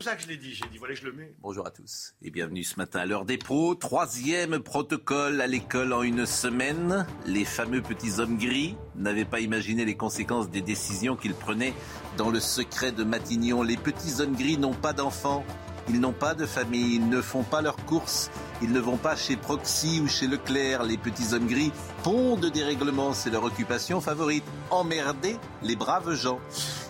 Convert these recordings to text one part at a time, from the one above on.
C'est pour ça que je l'ai dit, j'ai dit, voilà, je le mets. Bonjour à tous et bienvenue ce matin à l'heure des pros. Troisième protocole à l'école en une semaine. Les fameux petits hommes gris n'avaient pas imaginé les conséquences des décisions qu'ils prenaient dans le secret de Matignon. Les petits hommes gris n'ont pas d'enfants, ils n'ont pas de famille, ils ne font pas leurs courses, ils ne vont pas chez Proxy ou chez Leclerc. Les petits hommes gris pondent des règlements, c'est leur occupation favorite. Emmerder les braves gens.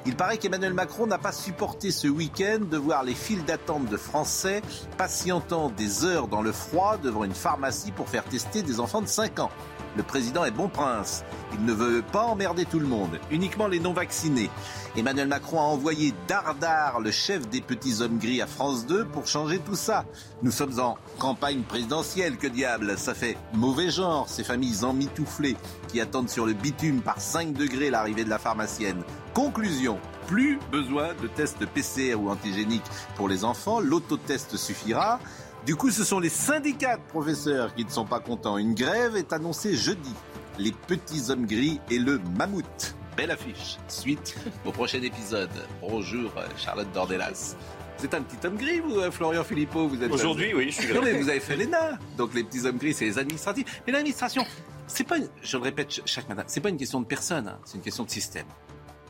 Il paraît qu'Emmanuel Macron n'a pas supporté ce week-end de voir les files d'attente de Français patientant des heures dans le froid devant une pharmacie pour faire tester des enfants de 5 ans. Le président est bon prince. Il ne veut pas emmerder tout le monde, uniquement les non-vaccinés. Emmanuel Macron a envoyé Dardar, le chef des petits hommes gris, à France 2 pour changer tout ça. Nous sommes en campagne présidentielle, que diable. Ça fait mauvais genre, ces familles emmitouflées qui attendent sur le bitume par 5 degrés l'arrivée de la pharmacienne. Conclusion. Plus besoin de tests PCR ou antigéniques pour les enfants, l'autotest suffira. Du coup, ce sont les syndicats de professeurs qui ne sont pas contents. Une grève est annoncée jeudi. Les petits hommes gris et le mammouth. Belle affiche. Suite au prochain épisode. Bonjour Charlotte Dordelas. Vous êtes un petit homme gris, vous, euh, Florian Philippot vous êtes Aujourd'hui, oui, je suis Non, gris. mais vous avez fait l'ENA. Donc les petits hommes gris, c'est les administratifs. Mais l'administration, c'est pas, une- je le répète ch- chaque matin, c'est pas une question de personne, hein, c'est une question de système.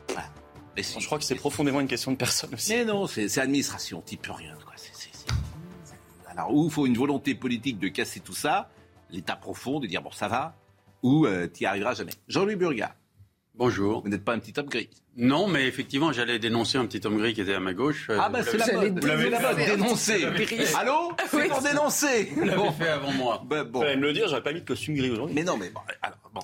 Voilà. Mais si- Je crois que c'est profondément une question de personne aussi. mais non, c'est administration, t'y peux rien. Alors, ou il faut une volonté politique de casser tout ça, l'état profond, de dire bon, ça va, ou euh, t'y arriveras jamais. Jean-Louis Burga, Bonjour. vous n'êtes pas un petit homme gris. Non, mais effectivement, j'allais dénoncer un petit homme gris qui était à ma gauche. Ah, bah c'est la mode. dénoncer. C'est la mode, dénoncer. Allô C'est pour dénoncer. Vous l'avez Bon. fait avant moi. Ben, bon. Fallait me le dire, j'aurais pas mis de costume gris aujourd'hui. Mais non, mais bon, alors, bon,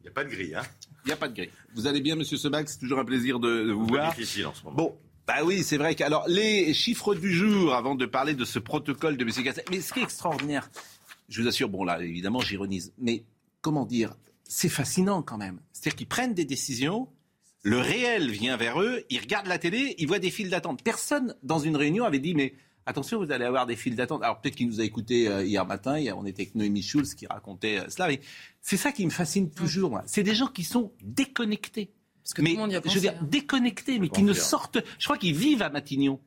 Il n'y a pas de grille, hein. il n'y a pas de gris. Vous allez bien, monsieur Sebac C'est toujours un plaisir de, de vous voir. difficile en ce moment. Bon, bah oui, c'est vrai que alors les chiffres du jour avant de parler de ce protocole de M. Cassel. Mais ce qui est extraordinaire, je vous assure, bon là évidemment j'ironise, mais comment dire, c'est fascinant quand même. C'est-à-dire qu'ils prennent des décisions, le réel vient vers eux, ils regardent la télé, ils voient des files d'attente. Personne dans une réunion avait dit mais attention, vous allez avoir des files d'attente. Alors peut-être qu'il nous a écouté euh, hier matin, on était avec Noémie Schulz qui racontait euh, cela, mais c'est ça qui me fascine toujours. C'est des gens qui sont déconnectés Parce que mais tout le monde y a je veux dire hein. déconnectés, mais qui ne sortent. Je crois qu'ils vivent à Matignon.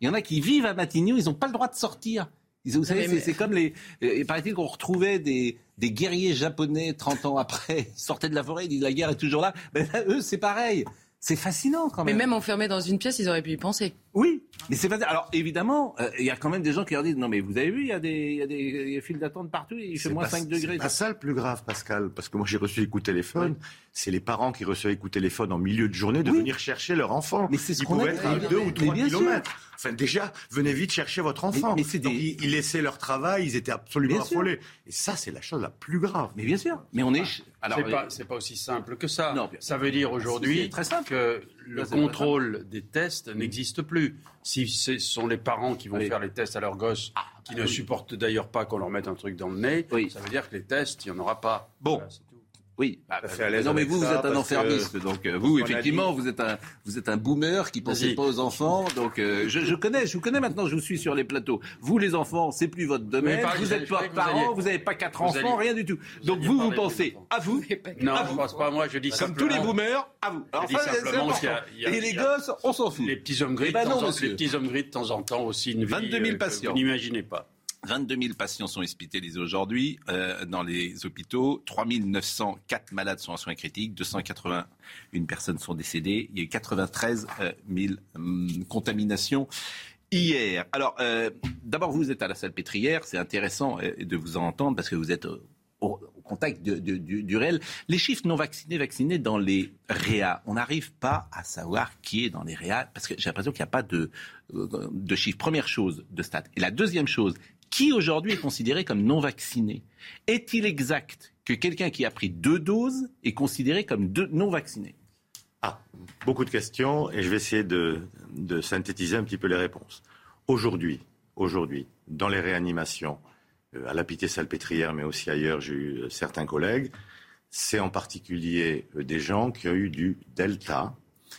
Il y en a qui vivent à Matignon, ils n'ont pas le droit de sortir. Ils- Vous savez, mais- c'est- mais- comme les. euh, Il paraît-il qu'on retrouvait des, des guerriers japonais 30 ans après, ils sortaient de la forêt, ils disent la guerre est toujours là. Ben là, eux, c'est pareil. C'est fascinant quand Mais même. même enfermés dans une pièce, ils auraient pu y penser. Oui, mais c'est pas. Alors évidemment, euh, il y a quand même des gens qui leur disent non mais vous avez vu, il y a des, y a des il y a files d'attente partout, il fait moins pas- 5 degrés. C'est pas ça le plus grave, Pascal, parce que moi j'ai reçu des coups de téléphone. C'est les parents qui reçoivent des coups de téléphone en milieu de journée de Oui. venir chercher leur enfant. Mais c'est ce Ils pouvaient être à Mais 2 ou bien 3 sûr. kilomètres. Enfin, déjà, venez vite chercher votre enfant. mais Donc, ils, ils laissaient leur travail, ils étaient absolument Bien sûr. affolés. Et ça, c'est la chose la plus grave. Mais bien sûr. Mais on est. Alors, C'est pas, c'est pas aussi simple que ça. Non, ça veut dire aujourd'hui très simple. que le Là, contrôle des tests n'existe plus. Si ce sont les parents qui vont Oui. faire les tests à leurs gosses, qui ah ne oui. supportent d'ailleurs pas qu'on leur mette un truc dans le nez, Oui. ça veut dire que les tests, il n'y en aura pas. Bon. Voilà. Oui, bah, à l'aise non mais vous, vous êtes un enfermiste, donc euh, vous, effectivement, dit- vous êtes un, vous êtes un boomer qui pensait pas aux enfants, donc euh, je, je connais, je vous connais maintenant, je vous suis sur les plateaux. Vous, les enfants, c'est plus votre domaine, vous je- êtes je pas parents, vous n'avez pas quatre vous enfants, alliez- rien du tout. vous Donc vous, vous pensez à vous, Non, à je vous. pense pas. Moi, je dis comme simplement, tous les boomers, à vous. Alors c'est simplement y a- y a- Et les il y a- gosses, on s'en fout. Les petits hommes gris, Eh ben de non, temps en- monsieur. les petits hommes gris de temps en temps aussi une vie 22 000 euh, patients. vous n'imaginez pas. 22 000 patients sont hospitalisés aujourd'hui euh, dans les hôpitaux. 3 904 malades sont en soins critiques. 281 personnes sont décédées. Il y a eu 93 euh, 000 hum, contaminations hier. Alors, euh, d'abord, vous êtes à la salle pétrière. C'est intéressant euh, de vous en entendre parce que vous êtes euh, au, contact du, réel. Les chiffres non vaccinés, vaccinés dans les réa, on n'arrive pas à savoir qui est dans les réa parce que j'ai l'impression qu'il n'y a pas de, euh, de chiffres. Première chose de stade. Et la deuxième chose, qui aujourd'hui est considéré comme non vacciné? Est-il exact que quelqu'un qui a pris deux doses est considéré comme non vacciné? Ah, beaucoup de questions et je vais essayer de, de synthétiser un petit peu les réponses. Aujourd'hui, aujourd'hui, dans les réanimations, euh, à la Pitié-Salpêtrière, mais aussi ailleurs, j'ai eu euh, certains collègues, c'est en particulier euh, des gens qui ont eu du Delta,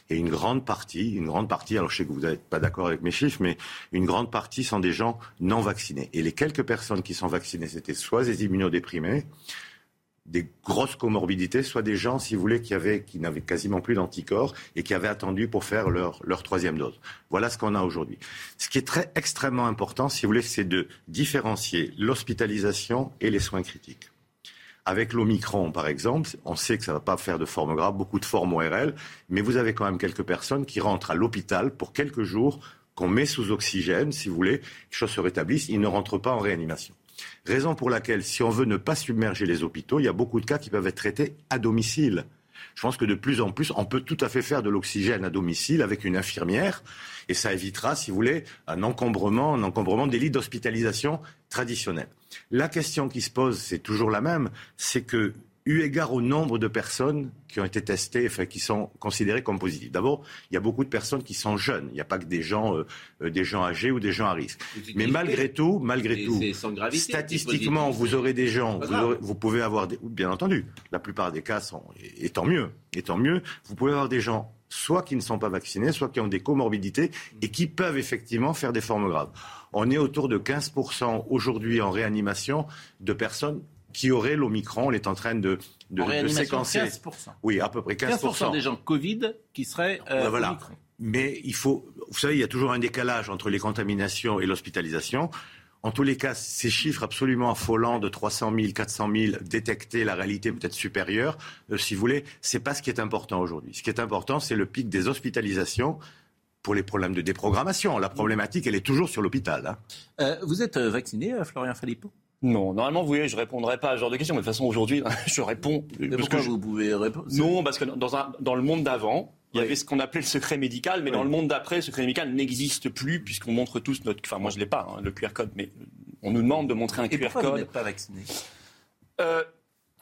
et une grande partie, une grande partie, alors je sais que vous n'êtes pas d'accord avec mes chiffres, mais une grande partie sont des gens non vaccinés. Et les quelques personnes qui sont vaccinées, c'était soit des immunodéprimés, des grosses comorbidités, soit des gens, si vous voulez, qui, avaient, qui n'avaient quasiment plus d'anticorps et qui avaient attendu pour faire leur, leur troisième dose. Voilà ce qu'on a aujourd'hui. Ce qui est très extrêmement important, si vous voulez, c'est de différencier l'hospitalisation et les soins critiques. Avec l'Omicron, par exemple, on sait que ça ne va pas faire de forme grave, beaucoup de formes ORL, mais vous avez quand même quelques personnes qui rentrent à l'hôpital pour quelques jours, qu'on met sous oxygène, si vous voulez, les choses se rétablissent, ils ne rentrent pas en réanimation. Raison pour laquelle, si on veut ne pas submerger les hôpitaux, il y a beaucoup de cas qui peuvent être traités à domicile. Je pense que de plus en plus, on peut tout à fait faire de l'oxygène à domicile avec une infirmière, et ça évitera, si vous voulez, un encombrement, un encombrement des lits d'hospitalisation traditionnels. La question qui se pose, c'est toujours la même, c'est que eu égard au nombre de personnes qui ont été testées, enfin, qui sont considérées comme positives. D'abord, il y a beaucoup de personnes qui sont jeunes. Il n'y a pas que des gens, euh, euh, des gens âgés ou des gens à risque. Mais malgré tout, malgré tout, statistiquement, vous aurez des gens, vous, vous, pouvez avoir, des, bien entendu, la plupart des cas sont, et tant mieux, et tant mieux, vous pouvez avoir des gens soit qui ne sont pas vaccinés, soit qui ont des comorbidités et qui peuvent effectivement faire des formes graves. On est autour de 15% aujourd'hui en réanimation de personnes qui auraient l'Omicron. On est en train de, de, de séquencer. 15%. Oui, à peu près 15%. 15% des gens Covid qui seraient euh, voilà. Omicron. Mais il faut, vous savez, il y a toujours un décalage entre les contaminations et l'hospitalisation. En tous les cas, ces chiffres absolument affolants de 300 000, 400 000 détectés, la réalité peut-être supérieure, euh, si vous voulez, c'est pas ce qui est important aujourd'hui. Ce qui est important, c'est le pic des hospitalisations pour les problèmes de déprogrammation. La problématique, elle est toujours sur l'hôpital. Hein. Euh, vous êtes vacciné, Florian Philippot? Non, normalement, vous voyez, je répondrai pas à ce genre de questions. Mais de toute façon, aujourd'hui, je réponds. Mais parce pourquoi que je- vous pouvez répondre? Non, parce que dans, un, dans le monde d'avant, il y avait ce qu'on appelait le secret médical, mais Oui. dans le monde d'après, le secret médical n'existe plus puisqu'on montre tous notre. Enfin, moi, je l'ai pas, hein, le QR code, mais on nous demande de montrer un Et QR vous code. n'êtes pas vacciné? Euh,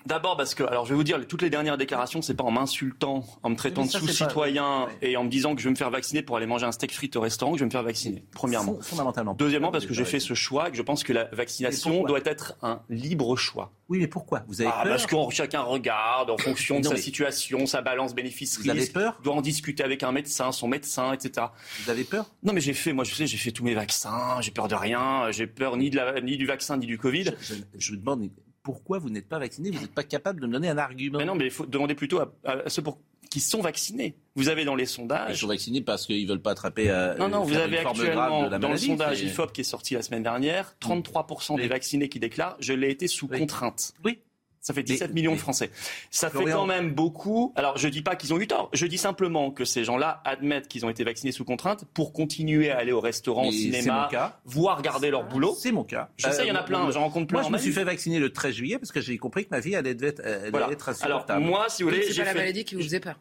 D'abord parce que, alors je vais vous dire, toutes les dernières déclarations, c'est pas en m'insultant, en me traitant de ça, sous-citoyen et en me disant que je vais me faire vacciner pour aller manger un steak frites au restaurant, que je vais me faire vacciner. Premièrement. Fond- Fondamentalement. Deuxièmement, parce que j'ai fait ce choix et que je pense que la vaccination doit être un libre choix. Oui, mais pourquoi? Vous avez Ah, peur? parce que chacun regarde en fonction de Non, sa situation, sa balance Vous avez bénéfice-risque, peur? Doit en discuter avec un médecin, son médecin, etc. Vous avez peur? Non, mais j'ai fait, moi, je sais, j'ai fait tous mes vaccins, j'ai peur de rien, j'ai peur ni, de la, ni du vaccin ni du Covid. je, je- je vous demande pourquoi vous n'êtes pas vacciné Vous n'êtes pas capable de me donner un argument. Mais non, mais il faut demander plutôt à, à ceux pour, qui sont vaccinés. Vous avez dans les Ils sondages. sont vaccinés parce qu'ils veulent pas attraper. euh, Non, non, vous faire avez actuellement, dans le sondage IFOP qui est sorti la semaine dernière, 33% des Oui. vaccinés qui déclarent je l'ai été sous Oui. contrainte. Oui. Ça fait 17 millions mais- de Français. Ça fait quand même beaucoup. Alors, je dis pas qu'ils ont eu tort. Je dis simplement que ces gens-là admettent qu'ils ont été vaccinés sous contrainte pour continuer à aller au restaurant, au Mais cinéma, voire garder leur boulot. C'est mon cas. Je sais, il y en a Euh, plein. moi, J'en rencontre plein Moi, je me suis fait vacciner le 13 juillet parce que j'ai compris que ma vie allait être, allait Voilà. être Alors, moi, si vous voulez, C'est j'ai pas la fait- maladie qui vous faisait peur.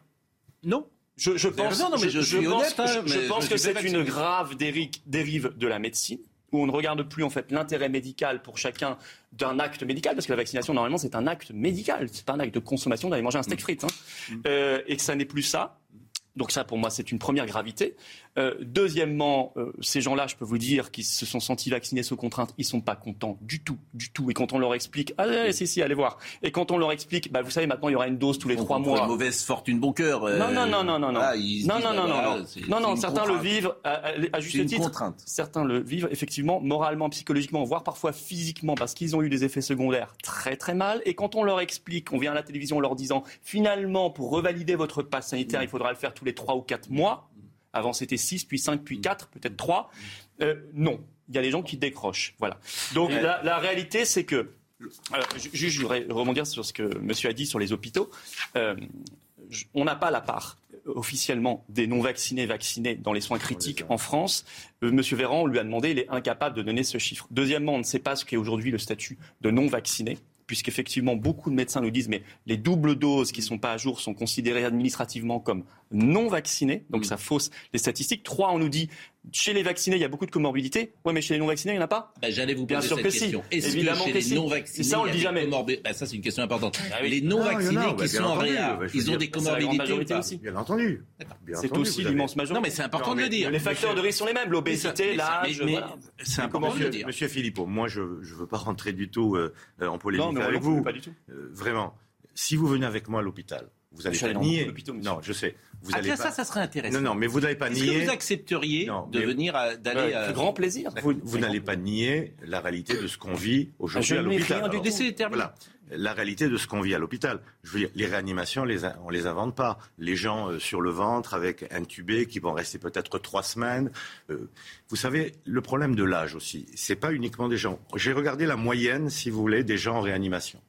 non. Je, pense, je honnête, hein, je, que c'est une grave déri- dérive de la médecine où on ne regarde plus en fait l'intérêt médical pour chacun d'un acte médical parce que la vaccination normalement c'est un acte médical, c'est pas un acte de consommation d'aller manger un steak frites hein. Euh, et que ça n'est plus ça. Donc ça, pour moi, c'est une première gravité. Euh, deuxièmement, euh, ces gens-là, je peux vous dire, qui se sont sentis vaccinés sous contrainte, ils sont pas contents du tout, du tout. Et quand on leur explique, ah ouais, si si, allez voir. Et quand on leur explique, bah vous savez, maintenant il y aura une dose tous les trois mois. Une mauvaise fortune, bon cœur. euh, Non, non, non, non, non, non. se non, non, bah, non, non, non. Non, non, certains le vivent à, à- juste une titre. contrainte. Certains le vivent effectivement moralement, psychologiquement, voire parfois physiquement, parce qu'ils ont eu des effets secondaires très très mal. Et quand on leur explique, on vient à la télévision en leur disant, finalement, pour revalider votre passe sanitaire, il faudra le faire tous les trois ou quatre mois. Avant, c'était 6, puis 5, puis 4, peut-être 3. Euh, non, il y a des gens qui décrochent. Voilà. Donc la, la réalité, c'est que, euh, ju- juste, je voudrais rebondir sur ce que monsieur a dit sur les hôpitaux. Euh, on n'a pas la part officiellement des non-vaccinés vaccinés dans les soins critiques en France. Monsieur Véran, on lui a demandé, il est incapable de donner ce chiffre. Deuxièmement, on ne sait pas ce qu'est aujourd'hui le statut de non-vacciné puisqu'effectivement beaucoup de médecins nous disent mais les doubles doses qui sont pas à jour sont considérées administrativement comme non vaccinés. Donc ça fausse les statistiques. Trois, on nous dit chez les vaccinés, il y a beaucoup de comorbidités. Oui, mais chez les non-vaccinés, il n'y en a pas ben, J'allais vous poser Bien sûr cette que question. si. Est-ce Évidemment que que chez si. les non-vaccinés, ça, on le dit jamais. comorbi- ben, Ça, c'est une question importante. Ah oui. Les Non, non-vaccinés bah, qui bien sont en entendu, réa, bah, ils ont des comorbidités ou aussi. Bien entendu. C'est aussi l'immense majorité. Non, mais c'est important Non, de le dire. Les facteurs de risque sont les mêmes, l'obésité, l'âge. C'est important de le Monsieur, dire. Monsieur Philippot, moi je ne veux pas rentrer du tout euh, euh, en polémique avec vous. pas du tout. Euh, vraiment, si vous venez avec moi à l'hôpital, vous Je allez suis pas allé dans beaucoup nier. Non, je sais. Vous Ah allez tiens, pas... ça, ça serait intéressant. Non, non, mais vous n'allez pas Est-ce nier. que vous accepteriez Non, de venir d'aller à... grand plaisir. Vous, vous n'allez pas nier la réalité de ce qu'on vit aujourd'hui Je à l'hôpital. rien du. Laissez terminer. Voilà. La réalité de ce qu'on vit à l'hôpital. Je veux dire, les réanimations, les on les invente pas. Les gens euh, sur le ventre avec intubés qui vont rester peut-être trois semaines. Euh, vous savez, le problème de l'âge aussi, c'est pas uniquement des gens. J'ai regardé la moyenne, si vous voulez, des gens en réanimation.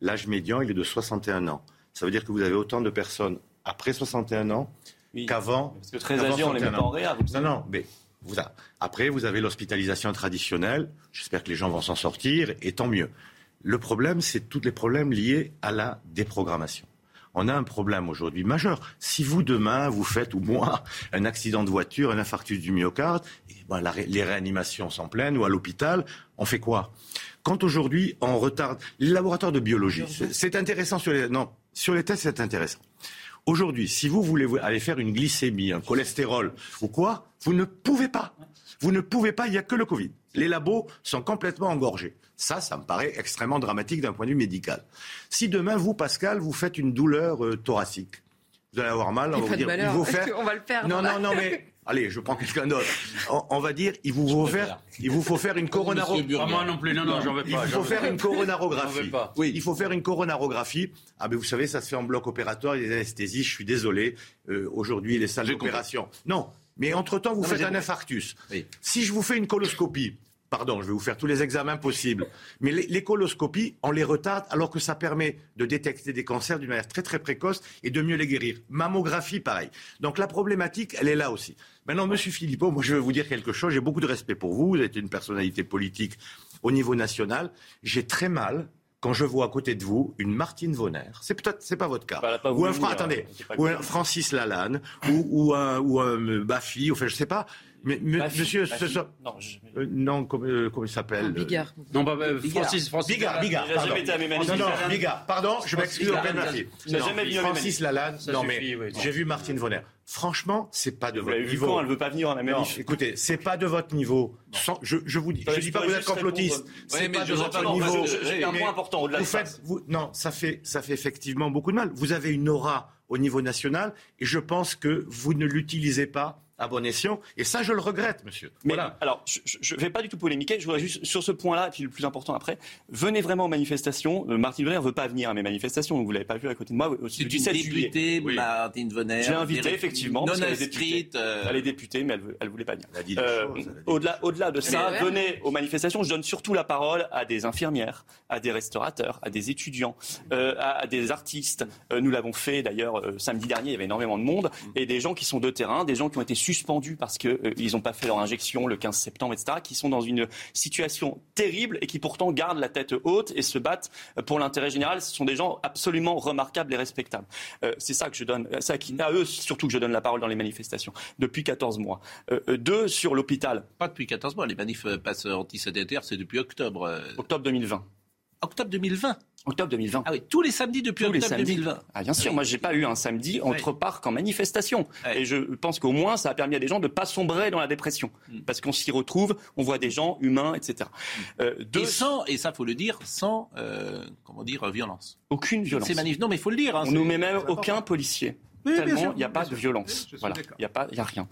L'âge médian, il est de 61 ans. Ça veut dire que vous avez autant de personnes après 61 ans Oui. qu'avant. Parce que très âgés, on les met 61 pas en réa. Non, non, mais vous a- après, vous avez l'hospitalisation traditionnelle. J'espère que les gens vont s'en sortir, et tant mieux. Le problème, c'est tous les problèmes liés à la déprogrammation. On a un problème aujourd'hui majeur. Si vous, demain, vous faites, ou moi, un accident de voiture, un infarctus du myocarde, et ben, la ré- les réanimations sont pleines, ou à l'hôpital, on fait quoi? Quand aujourd'hui, on retarde... Les laboratoires de biologie, c'est- c'est intéressant sur les... Non, sur les tests, c'est intéressant. Aujourd'hui, si vous voulez aller faire une glycémie, un cholestérol ou quoi, vous ne pouvez pas. Vous ne pouvez pas, il n'y a que le Covid. Les labos sont complètement engorgés. Ça, ça me paraît extrêmement dramatique d'un point de vue médical. Si demain, vous, Pascal, vous faites une douleur euh, thoracique, vous allez avoir mal, on va vous dire, il faut faire... On va le perdre. Non, non, non, mais allez, je prends quelqu'un d'autre. On, on va dire, il vous faut faire, il vous faut faire une coronarographie. Moi non plus, non, non, j'en veux Il pas. faut j'en veux faire pas. une coronarographie. Oui. Il faut faire une coronarographie. Ah ben vous savez, ça se fait en bloc opératoire, il y a des anesthésies. Je suis désolé. Euh, Aujourd'hui, les salles d'opération. Non, mais entre-temps, vous Non, mais faites un infarctus. Oui. Si je vous fais une coloscopie, pardon, je vais vous faire tous les examens possibles, mais les, coloscopies, on les retarde alors que ça permet de détecter des cancers d'une manière très très précoce et de mieux les guérir. Mammographie, pareil. Donc la problématique, elle est là aussi. Maintenant, Monsieur Philippot, moi je vais vous dire quelque chose. J'ai beaucoup de respect pour vous. Vous êtes une personnalité politique au niveau national. J'ai très mal quand je vois à côté de vous une Martine Vonner, c'est peut-être c'est pas votre cas, Bah, pas ou un Fra- venir, attendez, ou un. Francis Lalanne, ou, ou un ou un euh, Baffy, enfin je sais pas, mais me- Ma fille- Monsieur, ce soir- Non, je- euh, non, comment, euh, comment il s'appelle euh, Bigard. Non, bah, bah, Francis, Francis. Bigard, Bigard, pardon. jamais été à mes Non, manifs. non, Bigard, pardon, je m'excuse auprès de ma Bigard, fille. il n'a Non, jamais venu Francis Lalanne, non suffit, mais oui. j'ai vu Martine Vonner. Franchement, c'est pas de Vous votre niveau. quand Elle veut pas venir Non, manif. écoutez, c'est pas de votre niveau. Sans- je, je vous dis, je dis pas que vous êtes complotiste. C'est Ouais, mais pas je de votre niveau. j'ai un Mais point important au-delà vous de ça. faites, vous, non, ça fait, ça fait effectivement beaucoup de mal. Vous avez une aura au niveau national et je pense que vous ne l'utilisez pas à bon escient. Et ça, je le regrette, monsieur. Mais voilà. alors, je ne vais pas du tout polémiquer. Je voudrais juste, sur ce point-là, qui est le plus important après, venez vraiment aux manifestations. Euh, Martine Vonner ne veut pas venir à mes manifestations. Vous ne l'avez pas vu à côté de moi. C'est une 17 juillet. députée, Oui. Martine Vonner. J'ai invité, effectivement, Non parce qu'elle est inscrite. euh, Elle est députée, mais elle ne voulait pas venir. Euh, au-delà, de ça, venez aux manifestations. Je donne surtout la parole à des infirmières, à des restaurateurs, à des étudiants, euh, à, à des artistes. Euh, nous l'avons fait d'ailleurs euh, samedi dernier. Il y avait énormément de monde et des gens qui sont de terrain, des gens qui ont été suspendus parce que euh, n'ont pas fait leur injection le 15 septembre, etc. Qui sont dans une situation terrible et qui pourtant gardent la tête haute et se battent pour l'intérêt général. Ce sont des gens absolument remarquables et respectables. Euh, c'est ça que je donne, c'est à, eux surtout que je donne la parole dans les manifestations depuis 14 mois. Euh, euh, deux sur l'hôpital, Pas depuis 14 mois. Les manifs euh, passent antisédentaires, c'est depuis octobre. euh, octobre 2020. Octobre 2020. Octobre 2020. Ah oui, tous les samedis depuis Tous les octobre samedis. 2020. Ah, bien sûr, moi j'ai pas eu un samedi entre parcs en manifestation. Et je pense qu'au moins ça a permis à des gens de pas sombrer dans la dépression. Mm. Parce qu'on s'y retrouve, on voit des gens humains, etc. Euh, deux, Et sans, et ça faut le dire, sans, euh, comment dire, violence. aucune violence. Ces manifs, non mais il faut le dire. Hein, On c'est- nous met même c'est aucun policier. Oui, Tellement il n'y a pas de violence. Voilà, il n'y a pas, y a rien.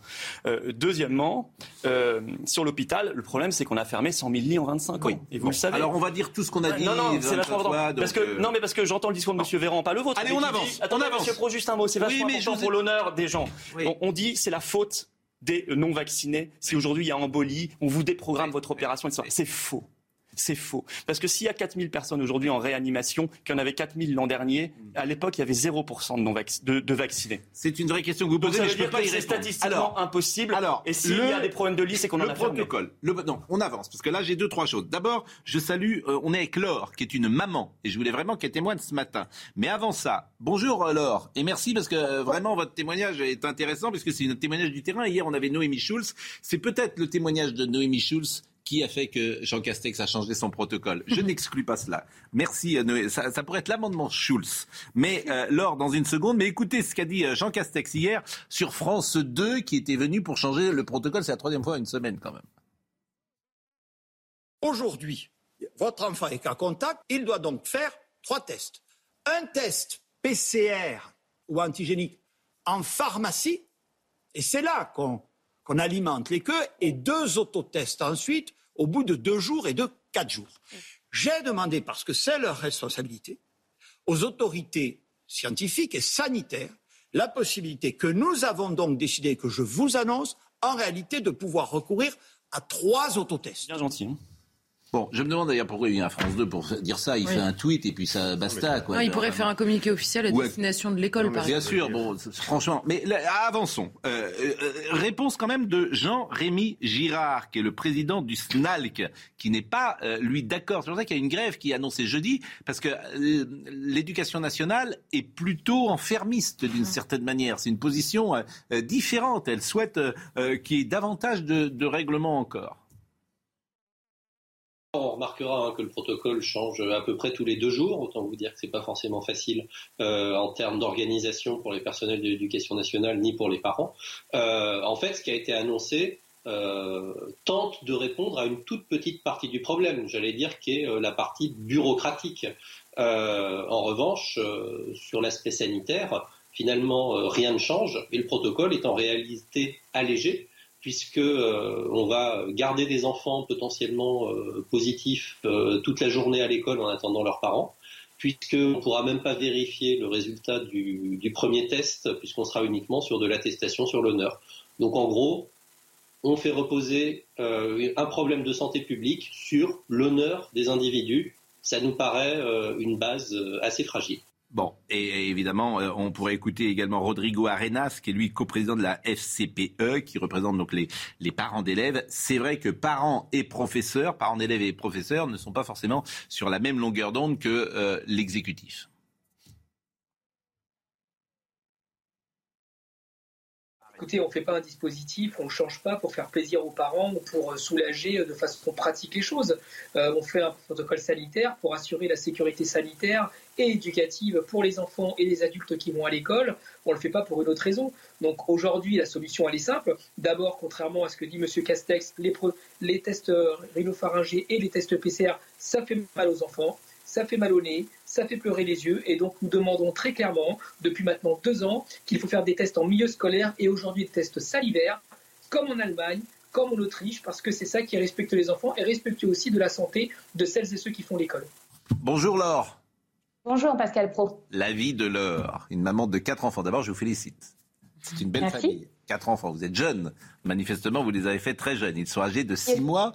Euh, deuxièmement, euh, sur l'hôpital, le problème c'est qu'on a fermé 100 000 lits en 25 ans. Oui. Et vous le savez. Alors on va dire tout ce qu'on a dit. non, non, c'est fois, Parce que, euh, non, mais parce que j'entends le discours de M. Véran, pas le vôtre. Allez, on avance, dit- Attendez, on avance. Monsieur Pro, juste un mot. C'est vachement Oui, important ai- pour l'honneur des gens. On, dit c'est la faute des non vaccinés si aujourd'hui il y a embolie, on vous déprogramme votre opération, etc. C'est faux. C'est faux. Parce que s'il y a 4000 personnes aujourd'hui en réanimation, qu'il y en avait 4000 l'an dernier, à l'époque, il y avait 0% de, non de, de vaccinés. C'est une vraie question que vous posez, Donc mais ça je veut dire pas que c'est statistiquement impossible. alors, et s'il y a des problèmes de lit, c'est qu'on en a protocole. Le- non, on avance parce que là j'ai deux trois choses. D'abord, je salue. euh, on est avec Laure, qui est une maman, et je voulais vraiment qu'elle témoigne ce matin. Mais avant ça, bonjour euh, Laure, et merci parce que euh, vraiment votre témoignage est intéressant puisque c'est un témoignage du terrain. Hier, on avait Noémie Schulz. C'est peut-être le témoignage de Noémie Schulz qui a fait que Jean Castex a changé son protocole. Je n'exclus pas cela. Merci euh, Noé. Ça, ça pourrait être l'amendement Schulz. Mais euh, Laure, dans une seconde. Mais écoutez ce qu'a dit euh, Jean Castex hier sur France 2, qui était venu pour changer le protocole. C'est la troisième fois en une semaine quand même. Aujourd'hui, votre enfant est cas contact, il doit donc faire trois tests. Un test PCR ou antigénique en pharmacie, et c'est là qu'on qu'on alimente les queues, et deux autotests ensuite au bout de deux jours et de quatre jours. J'ai demandé, parce que c'est leur responsabilité, aux autorités scientifiques et sanitaires la possibilité que nous avons donc décidé, que je vous annonce, en réalité de pouvoir recourir à trois autotests. Bien gentil. Bon, je me demande d'ailleurs pourquoi il vient à France 2 pour dire ça. Il Oui. fait un tweet et puis ça basta. Quoi. Ouais, il pourrait faire un communiqué officiel à Ouais. destination de l'école, par Bien exemple. sûr, bon, franchement. Mais là, avançons. Euh, euh, réponse quand même de Jean-Rémy Girard, qui est le président du SNALC, qui n'est pas, euh, lui, d'accord. C'est pour ça qu'il y a une grève qui est annoncée jeudi, parce que euh, l'éducation nationale est plutôt enfermiste d'une certaine manière. C'est une position euh, différente. Elle souhaite qu'il y ait davantage de, de règlements encore. On remarquera hein, que le protocole change à peu près tous les deux jours. Autant vous dire que c'est pas forcément facile euh, en termes d'organisation pour les personnels de l'éducation nationale ni pour les parents. Euh, en fait, ce qui a été annoncé euh, tente de répondre à une toute petite partie du problème. J'allais dire qui est la partie bureaucratique. En revanche, sur l'aspect sanitaire, finalement, rien ne change et le protocole est en réalité allégé puisque euh, on va garder des enfants potentiellement euh, positifs euh, toute la journée à l'école en attendant leurs parents, puisqu'on ne pourra même pas vérifier le résultat du, du premier test, puisqu'on sera uniquement sur de l'attestation sur l'honneur. Donc en gros, on fait reposer un problème de santé publique sur l'honneur des individus. Ça nous paraît une base assez fragile. Bon, et, évidemment, euh, on pourrait écouter également Rodrigo Arenas, qui est lui coprésident de la FCPE, qui représente donc les, les parents d'élèves. C'est vrai que parents et professeurs, parents d'élèves et professeurs ne sont pas forcément sur la même longueur d'onde que euh, l'exécutif. Écoutez, on ne fait pas un dispositif, on ne change pas pour faire plaisir aux parents ou pour euh, soulager euh, de façon pratique les choses. Euh, on fait un protocole sanitaire pour assurer la sécurité sanitaire et éducative pour les enfants et les adultes qui vont à l'école. On ne le fait pas pour une autre raison. Donc aujourd'hui, la solution, elle est simple. D'abord, contrairement à ce que dit M. Castex, les, les tests rhinopharyngés et les tests PCR, ça fait mal aux enfants, ça fait mal au nez, ça fait pleurer les yeux. Et donc, nous demandons très clairement, depuis maintenant deux ans, qu'il faut faire des tests en milieu scolaire et aujourd'hui des tests salivaires, comme en Allemagne, comme en Autriche, parce que c'est ça qui respecte les enfants et respectueux aussi de la santé de celles et ceux qui font l'école. Bonjour Laure, Bonjour Pascal Pro. la vie de Laure, une maman de quatre enfants. D'abord, je vous félicite. C'est une belle Merci. famille. Quatre enfants, vous êtes jeunes. Manifestement, vous les avez fait très jeunes. Ils sont âgés de six mois.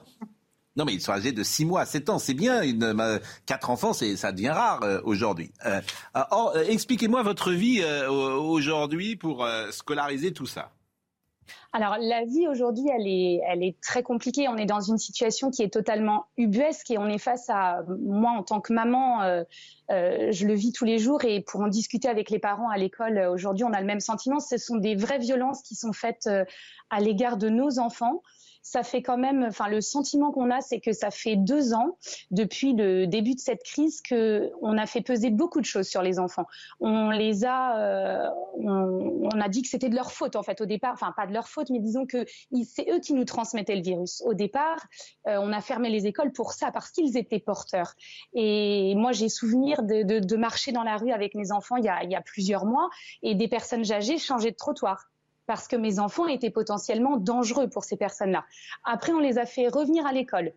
Non, mais ils sont âgés de 6 mois à 7 ans. C'est bien. Une, ma- quatre enfants, ça devient rare euh, aujourd'hui. Euh, alors, euh, expliquez-moi votre vie euh, au- aujourd'hui pour euh, scolariser tout ça. Alors la vie aujourd'hui, elle est, très compliquée. On est dans une situation qui est totalement ubuesque et on est face à moi en tant que maman, euh, euh, je le vis tous les jours et pour en discuter avec les parents à l'école euh, aujourd'hui, on a le même sentiment. Ce sont des vraies violences qui sont faites euh, à l'égard de nos enfants. Ça fait quand même, enfin le sentiment qu'on a, c'est que ça fait deux ans depuis le début de cette crise que on a fait peser beaucoup de choses sur les enfants. On les a, euh, on, a dit que c'était de leur faute en fait au départ, enfin pas de leur faute, mais disons que c'est eux qui nous transmettaient le virus. Au départ, euh, on a fermé les écoles pour ça parce qu'ils étaient porteurs. Et moi j'ai souvenir de, de, de marcher dans la rue avec mes enfants il y a, il y a plusieurs mois et des personnes âgées changer de trottoir parce que mes enfants étaient potentiellement dangereux pour ces personnes-là. Après, on les a fait revenir à l'école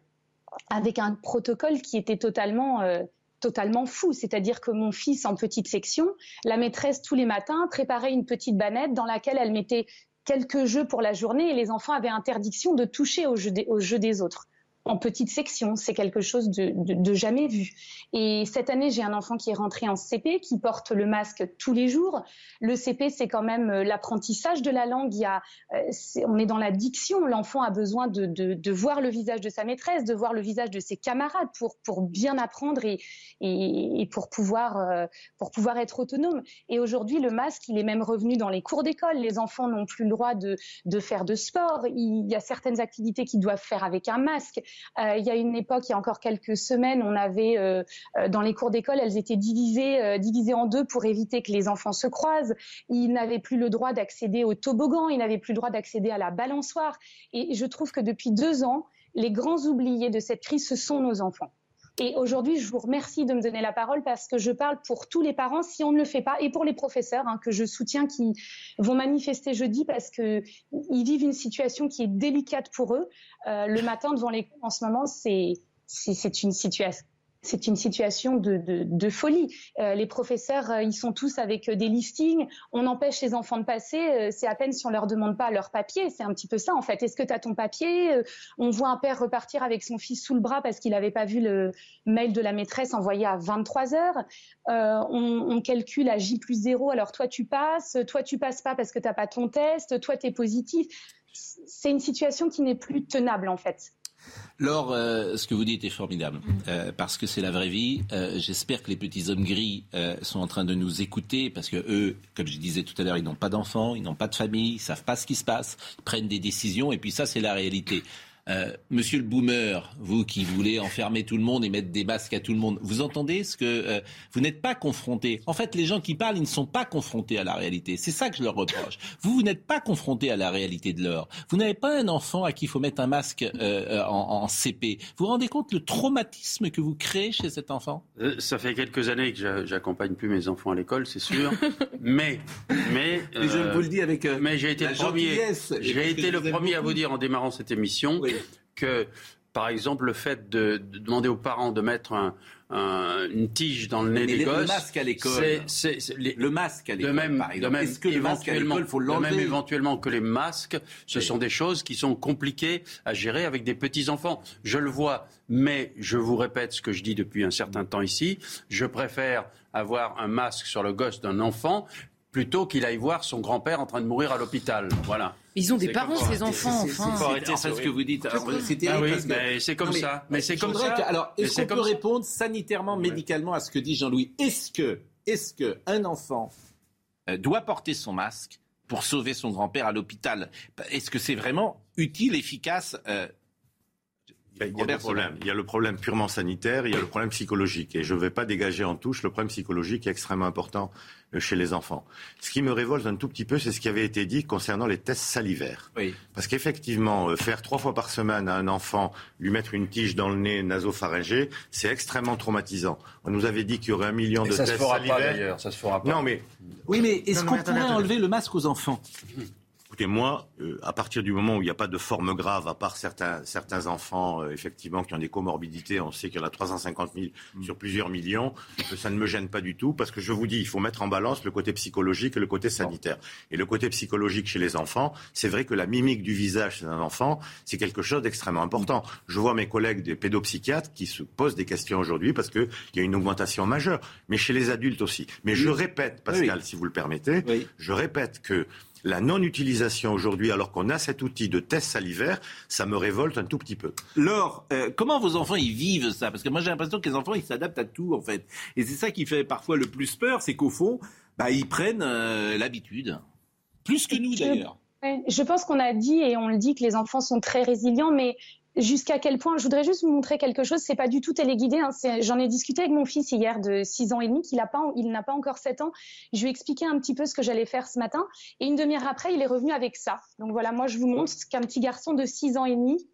avec un protocole qui était totalement, euh, totalement fou. C'est-à-dire que mon fils en petite section, la maîtresse tous les matins préparait une petite banette dans laquelle elle mettait quelques jeux pour la journée et les enfants avaient interdiction de toucher aux jeux des autres. En petite section. C'est quelque chose de, de, jamais vu. Et cette année, j'ai un enfant qui est rentré en CP, qui porte le masque tous les jours. Le CP, c'est quand même euh, l'apprentissage de la langue. Il y a, euh, on est dans la diction. L'enfant a besoin de, de, de, voir le visage de sa maîtresse, de voir le visage de ses camarades pour, pour bien apprendre et, et, et pour, pouvoir, euh, pour pouvoir être autonome. Et aujourd'hui, le masque, il est même revenu dans les cours d'école. Les enfants n'ont plus le droit de, de faire de sport. Il y a certaines activités qu'ils doivent faire avec un masque. Euh, il y a une époque, il y a encore quelques semaines, on avait euh, euh, dans les cours d'école, elles étaient divisées, divisées en deux pour éviter que les enfants se croisent. Ils n'avaient plus le droit d'accéder au toboggan, ils n'avaient plus le droit d'accéder à la balançoire. Et je trouve que depuis deux ans, les grands oubliés de cette crise, ce sont nos enfants. Et aujourd'hui, je vous remercie de me donner la parole parce que je parle pour tous les parents si on ne le fait pas et pour les professeurs hein, que je soutiens qui vont manifester jeudi parce que ils vivent une situation qui est délicate pour eux. Euh, le matin devant les en ce moment, c'est une situation c'est une situation de, folie. Euh, les professeurs, euh, ils sont tous avec euh, des listings. On empêche les enfants de passer. C'est à peine si on leur demande pas leur papier. C'est un petit peu ça, en fait. Est-ce que tu as ton papier On voit un père repartir avec son fils sous le bras parce qu'il n'avait pas vu le mail de la maîtresse envoyé à 23 heures. On, on, calcule à J plus 0. Alors toi, tu passes. Toi, tu passes pas parce que tu n'as pas ton test. Toi, tu es positif. C'est une situation qui n'est plus tenable, en fait. Laure, euh, ce que vous dites est formidable, mm. euh, parce que c'est la vraie vie. Euh, j'espère que les petits hommes gris sont en train de nous écouter, parce que eux, comme je disais tout à l'heure, ils n'ont pas d'enfants, ils n'ont pas de famille, ils savent pas ce qui se passe, ils prennent des décisions, et puis ça, c'est la réalité. Euh, monsieur le boomer, vous qui voulez enfermer tout le monde et mettre des masques à tout le monde, vous entendez ce que euh, vous n'êtes pas confronté. En fait, les gens qui parlent, ils ne sont pas confrontés à la réalité. C'est ça que je leur reproche. Vous, vous n'êtes pas confronté à la réalité de l'heure. Vous n'avez pas un enfant à qui il faut mettre un masque euh, en, en, CP. Vous vous rendez compte le traumatisme que vous créez chez cet enfant? Ça fait quelques années que j'accompagne plus mes enfants à l'école, c'est sûr. mais, mais, je vous le dis avec. mais j'ai été le premier. J'ai été le premier à vous dire en démarrant cette émission que, par exemple, le fait de, demander aux parents de mettre une tige dans le nez des gosses. Le masque à l'école. le masque à l'école. De même, de même Est-ce que le masque à l'école, faut l'enlever même éventuellement que les masques, ce sont des choses qui sont compliquées à gérer avec des petits enfants. Je le vois, mais je vous répète ce que je dis depuis un certain temps ici. Je préfère avoir un masque sur le gosse d'un enfant plutôt qu'il aille voir son grand-père en train de mourir à l'hôpital. Voilà. Ils ont des parents, ces enfants, enfin. C'est ce que vous dites. C'est ah oui, mais c'est comme ça. Mais c'est comme ça. alors, est-ce qu'on peut répondre sanitairement, médicalement à ce que dit Jean-Louis Est-ce que, est-ce que un enfant euh, doit porter son masque pour sauver son grand-père à l'hôpital? Est-ce que c'est vraiment utile, efficace euh, il y, a, problèmes. il y a le problème purement sanitaire, il y a le problème psychologique. Et je ne vais pas dégager en touche le problème psychologique qui est extrêmement important chez les enfants. Ce qui me révolte un tout petit peu, c'est ce qui avait été dit concernant les tests salivaires. Oui. Parce qu'effectivement, euh, faire trois fois par semaine à un enfant, lui mettre une tige dans le nez nasopharyngé, c'est extrêmement traumatisant. On nous avait dit qu'il y aurait un million de ça tests se fera salivaires. Pas, d'ailleurs, ça se fera pas. Non, mais... Oui, mais est-ce qu'on pourrait enlever le masque aux enfants? Écoutez, moi, euh, à partir du moment où il n'y a pas de forme grave, à part certains, certains enfants, euh, effectivement, qui ont des comorbidités, on sait qu'il y en a 350 000 mm. sur plusieurs millions, ça ne me gêne pas du tout, parce que je vous dis, il faut mettre en balance le côté psychologique et le côté sanitaire. Et le côté psychologique chez les enfants, c'est vrai que la mimique du visage chez un enfant, c'est quelque chose d'extrêmement important. Je vois mes collègues des pédopsychiatres qui se posent des questions aujourd'hui parce qu'il y a une augmentation majeure, mais chez les adultes aussi. Mais je répète, Pascal, si vous le permettez, je répète que la non-utilisation aujourd'hui, alors qu'on a cet outil de test salivaire, ça me révolte un tout petit peu. Laure, euh, comment vos enfants ils vivent ça? Parce que moi j'ai l'impression que les enfants ils s'adaptent à tout en fait. Et c'est ça qui fait parfois le plus peur, c'est qu'au fond, bah, ils prennent euh, l'habitude. Plus que nous d'ailleurs. Je pense qu'on a dit et on le dit que les enfants sont très résilients, mais jusqu'à quel point je voudrais juste vous montrer quelque chose c'est pas du tout téléguidé hein, j'en ai discuté avec mon fils hier de 6 ans et demi qu'il a pas il n'a pas encore 7 ans. Je lui ai expliqué un petit peu ce que j'allais faire ce matin et une demi-heure après il est revenu avec ça. Donc voilà moi je vous montre qu'un petit garçon de 6 ans et demi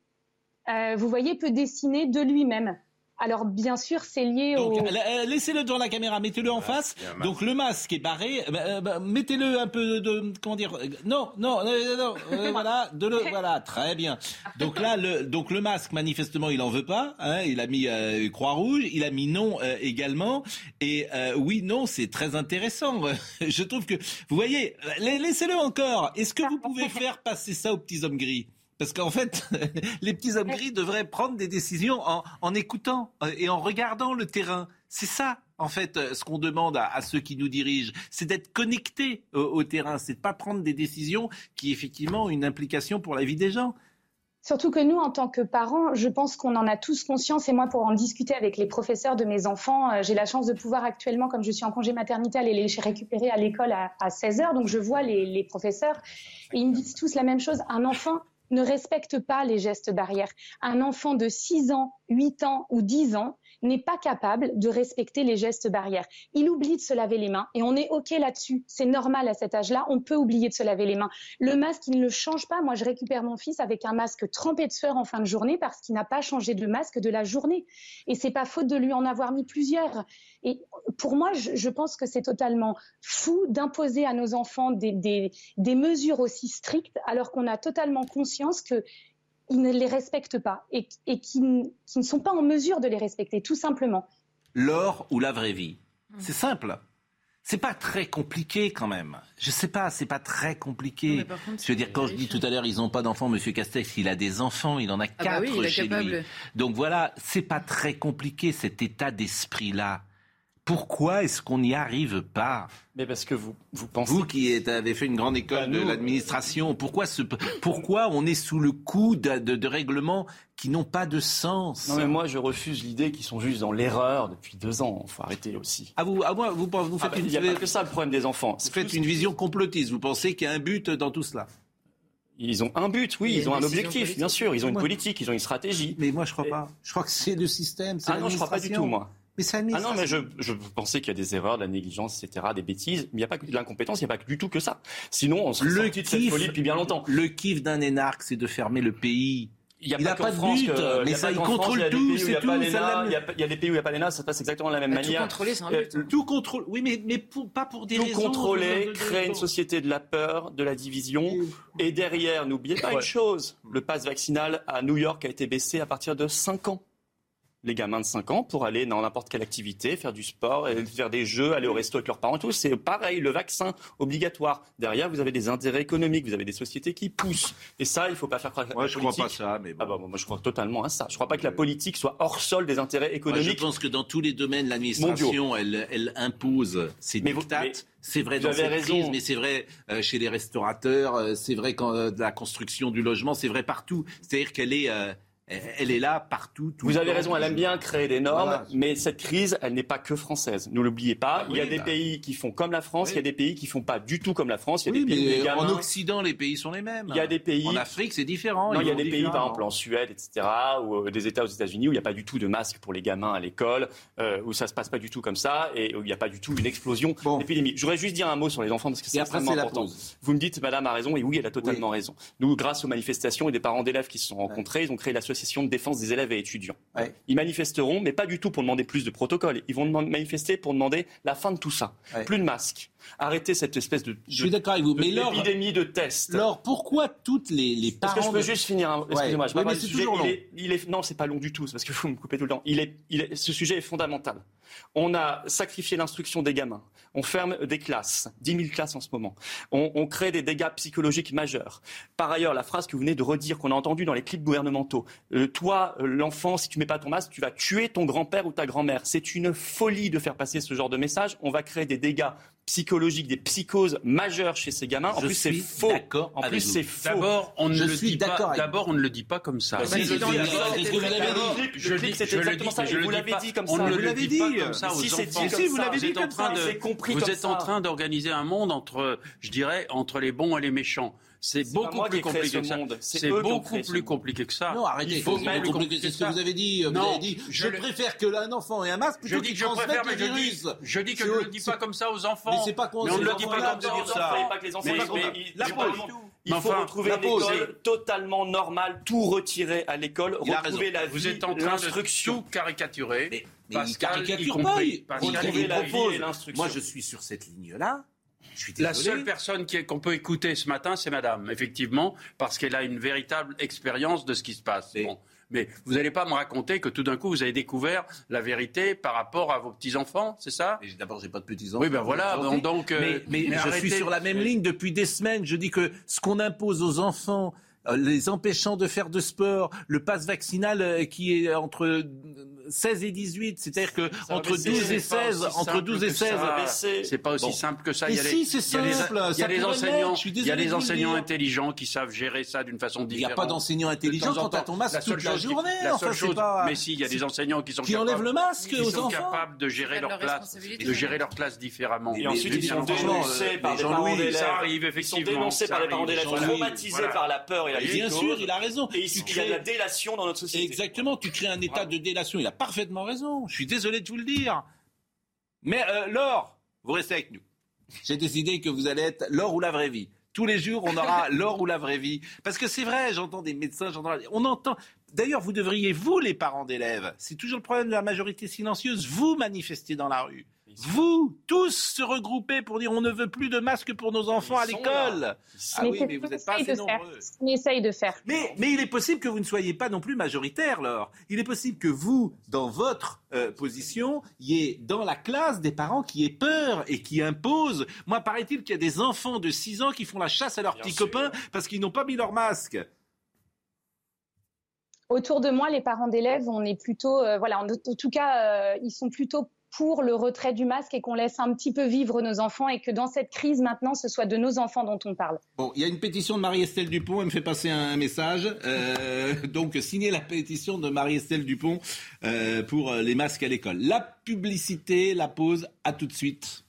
euh, vous voyez peut dessiner de lui-même alors bien sûr, c'est lié au. Euh, laissez-le devant la caméra, mettez-le en face. Donc le masque est barré. Euh, bah, bah, mettez-le un peu de comment dire Non, non, non, voilà, de le voilà, très bien. Donc là, le donc le masque manifestement il en veut pas. Hein, il a mis croix rouge, il a mis non également. Et oui, non, c'est très intéressant. Je trouve que vous voyez, laissez-le encore. Est-ce que vous pouvez faire passer ça aux petits hommes gris? Parce qu'en fait, les petits hommes gris devraient prendre des décisions en, écoutant euh, et en regardant le terrain. C'est ça, en fait, euh, ce qu'on demande à, ceux qui nous dirigent. C'est d'être connectés au, terrain. C'est de pas prendre des décisions qui, effectivement, ont une implication pour la vie des gens. Surtout que nous, en tant que parents, je pense qu'on en a tous conscience. Et moi, pour en discuter avec les professeurs de mes enfants, euh, j'ai la chance de pouvoir actuellement, comme je suis en congé maternité, aller les récupérer à l'école à, 16 heures. Donc, je vois les, les professeurs et ils me disent tous la même chose. Un enfant ne respecte pas les gestes barrières. Un enfant de 6 ans, 8 ans ou 10 ans n'est pas capable de respecter les gestes barrières. Il oublie de se laver les mains et on est OK là-dessus. C'est normal à cet âge-là, on peut oublier de se laver les mains. Le masque, il ne change pas. Moi, je récupère mon fils avec un masque trempé de sueur en fin de journée parce qu'il n'a pas changé de masque de la journée. Et c'est pas faute de lui en avoir mis plusieurs. Et pour moi, je, pense que c'est totalement fou d'imposer à nos enfants des mesures aussi strictes alors qu'on a totalement conscience que ils ne les respectent pas et, et qui, ne sont pas en mesure de les respecter, tout simplement. L'or ou la vraie vie C'est simple. C'est pas très compliqué quand même. Je sais pas, c'est pas très compliqué. je veux dire, quand je dis tout à l'heure, ils n'ont pas d'enfants, Monsieur Castex, il a des enfants, il en a ah bah quatre chez lui. Donc voilà, c'est pas très compliqué cet état d'esprit-là. Pourquoi est-ce qu'on n'y arrive pas Mais parce que vous, vous pensez... Vous qui avez fait une grande école bah, de l'administration, pourquoi, ce, pourquoi on est sous le coup de, de, règlements qui n'ont pas de sens Non mais moi je refuse l'idée qu'ils sont juste dans l'erreur depuis deux ans. Il faut arrêter aussi. Ah vous, ah, vous, vous, vous faites ah, une... Il n'y a pas que ça le problème des enfants. Vous faites une vision complotiste. Vous pensez qu'il y a un but dans tout cela? Ils ont un but, oui, ils ont un objectif, bien sûr, ils ont une politique, ils ont une stratégie. Mais moi je crois pas. Je crois que c'est le système. Ah non, je crois pas du tout, moi. Mais ah non, mais je, je pensais qu'il y a des erreurs, de la négligence, etc., des bêtises. Mais il n'y a pas que de l'incompétence, il n'y a pas du tout que ça. Sinon, on serait le sorti de cette folie depuis bien longtemps. Le kiff d'un énarque, c'est de fermer le pays. Il n'y a, pas, de but, mais ça, il contrôle tout, c'est tout. Il y, a des pays où il n'y a pas l'ENA, ça se passe exactement de la même bah, manière. Tout contrôler, c'est un but. Euh, tout contrôle, oui, mais, mais pas pour des tout raisons. Tout contrôler, créer une société de la peur, de la division. Et derrière, n'oubliez pas une chose, le pass vaccinal à New York a été baissé à partir de 5 ans les gamins de 5 ans pour aller dans n'importe quelle activité, faire du sport, faire des jeux, aller au resto avec leurs parents. Tout c'est pareil, le vaccin obligatoire. Derrière, vous avez des intérêts économiques, vous avez des sociétés qui poussent. Et ça, il ne faut pas faire croire. Moi, je ne crois pas ça, mais ah bah, moi, je crois totalement à ça. Je ne crois pas que la politique soit hors sol des intérêts économiques. je pense que dans tous les domaines, l'administration, elle, elle, impose ses dictates. C'est vrai dans cette crise, mais c'est vrai euh, chez les restaurateurs, euh, c'est vrai quand euh, la construction du logement, c'est vrai partout. C'est-à-dire qu'elle est, elle est là partout. Vous avez raison, elle aime bien créer des normes, mais cette crise, elle n'est pas que française. Ne l'oubliez pas. Ah il y a des bah. pays qui font comme la France, il y a des pays qui font pas du tout comme la France. Il y a des pays mais en Occident, les pays sont les mêmes. Il y a des pays. En Afrique, c'est différent. Non, il y a des pays, par exemple en Suède, etc., ou euh, des États aux États-Unis où il n'y a pas du tout de masque pour les gamins à l'école, euh, où ça se passe pas du tout comme ça, et où il n'y a pas du tout une explosion d'épidémie. Je voudrais juste dire un mot sur les enfants parce que c'est extrêmement important. Vous me dites, Madame a raison, et oui, elle a totalement raison. Nous, grâce aux manifestations et des parents d'élèves qui se sont rencontrés, ils ont créé l'association de défense des élèves et étudiants. Ils manifesteront, mais pas du tout pour demander plus de protocoles. Ils vont manifester pour demander la fin de tout ça. Plus de masques. Arrêter cette espèce de, je suis d'accord avec vous, mais de tests. Alors pourquoi toutes les, les parents Parce que je peux juste finir. Excusez-moi, je mais c'est toujours long. Il est, non, c'est pas long du tout. C'est parce que vous me coupez tout le temps. Il est, il est, ce sujet est fondamental. On a sacrifié l'instruction des gamins. On ferme des classes, 10 000 classes en ce moment. On, crée des dégâts psychologiques majeurs. Par ailleurs, la phrase que vous venez de redire, qu'on a entendue dans les clips gouvernementaux, euh, toi, euh, l'enfant, si tu mets pas ton masque, tu vas tuer ton grand-père ou ta grand-mère. C'est une folie de faire passer ce genre de message. On va créer des dégâts psychologiques, des psychoses majeures chez ces gamins. En plus, c'est faux. En plus, c'est faux. D'abord, on ne le dit pas. D'abord, on ne le dit pas comme ça. Je exactement ça. Vous l'avez dit comme ça. On ne le dit pas comme ça aux enfants. Si, vous l'avez dit comme ça. Vous êtes en train d'organiser un monde entre, je dirais, entre les bons et les méchants. C'est beaucoup plus compliqué que ça. C'est beaucoup plus compliqué que ça. Non, arrêtez. Il. C'est ce que vous avez dit. Vous avez dit. Je préfère que un enfant ait un masque plutôt qu'il transmette le virus. Je dis que je ne le dis pas comme ça aux enfants. Mais c'est pas qu'on ne le dit pas comme ça aux enfants. Pas que les enfants. Il faut retrouver une école totalement normale, tout retirer à l'école, retrouver la vie, Vous êtes en train de tout caricaturer. Mais, mais il caricature pas. Retrouver la vie et l'instruction. Moi, je suis sur cette ligne-là. La seule personne qu'on peut écouter ce matin, c'est Madame, effectivement, parce qu'elle a une véritable expérience de ce qui se passe. Mais vous n'allez pas me raconter que tout d'un coup, vous avez découvert la vérité par rapport à vos petits-enfants, c'est ça? D'abord, j'ai pas de petits-enfants. Oui, ben voilà. Donc, euh, mais, je suis sur la même ligne depuis des semaines. Je dis que ce qu'on impose aux enfants euh, les empêchant de faire de sport, le pass vaccinal euh, qui est entre 16 et 18, c'est-à-dire que entre 12 et 16, entre 12 et 16, c'est pas aussi simple que ça. Il y a si, c'est simple. Il y a des enseignants, il y a des enseignants intelligents qui savent gérer ça d'une façon différente. Il n'y a pas d'enseignants intelligents quand tu as ton masque toute la journée. La seule chose, mais si, il y a des enseignants qui sont qui enlèvent le masque aux enfants, capables de gérer leur classe, de gérer leur classe différemment. Et ensuite, ils sont dénoncés par des parents d'élèves. Ça arrive effectivement. Ils sont dénoncés par des parents d'élèves, traumatisés par la peur et la Bien sûr, il a raison. Et il y a de la délation dans notre société. Exactement, tu crées un état de délation. Il a parfaitement raison. Je suis désolé de vous le dire. Mais euh, Laure, vous restez avec nous. J'ai décidé que vous allez être l'or ou la vraie vie. Tous les jours, on aura l'or ou la vraie vie. Parce que c'est vrai, j'entends des médecins, j'entends. On entend. D'ailleurs, vous devriez, vous, les parents d'élèves, c'est toujours le problème de la majorité silencieuse, vous manifester dans la rue. Vous, tous se regrouper pour dire on ne veut plus de masques pour nos enfants à l'école. Ah oui, mais vous n'êtes pas assez nombreux. On essaye de faire. Mais, mais il est possible que vous ne soyez pas non plus majoritaire, Laure. Il est possible que vous, dans votre euh, position, y ait dans la classe des parents qui aient peur et qui imposent. Moi, paraît-il qu'il y a des enfants de 6 ans qui font la chasse à leurs petits copains parce qu'ils n'ont pas mis leur masque. Autour de moi, les parents d'élèves, on est plutôt, euh, voilà, en, tout cas, euh, ils sont plutôt pour le retrait du masque et qu'on laisse un petit peu vivre nos enfants et que dans cette crise maintenant, ce soit de nos enfants dont on parle. Bon, il y a une pétition de Marie-Estelle Dupont, elle me fait passer un message. Euh, donc, signez la pétition de Marie-Estelle Dupont euh, pour les masques à l'école. La publicité, la pause, à tout de suite.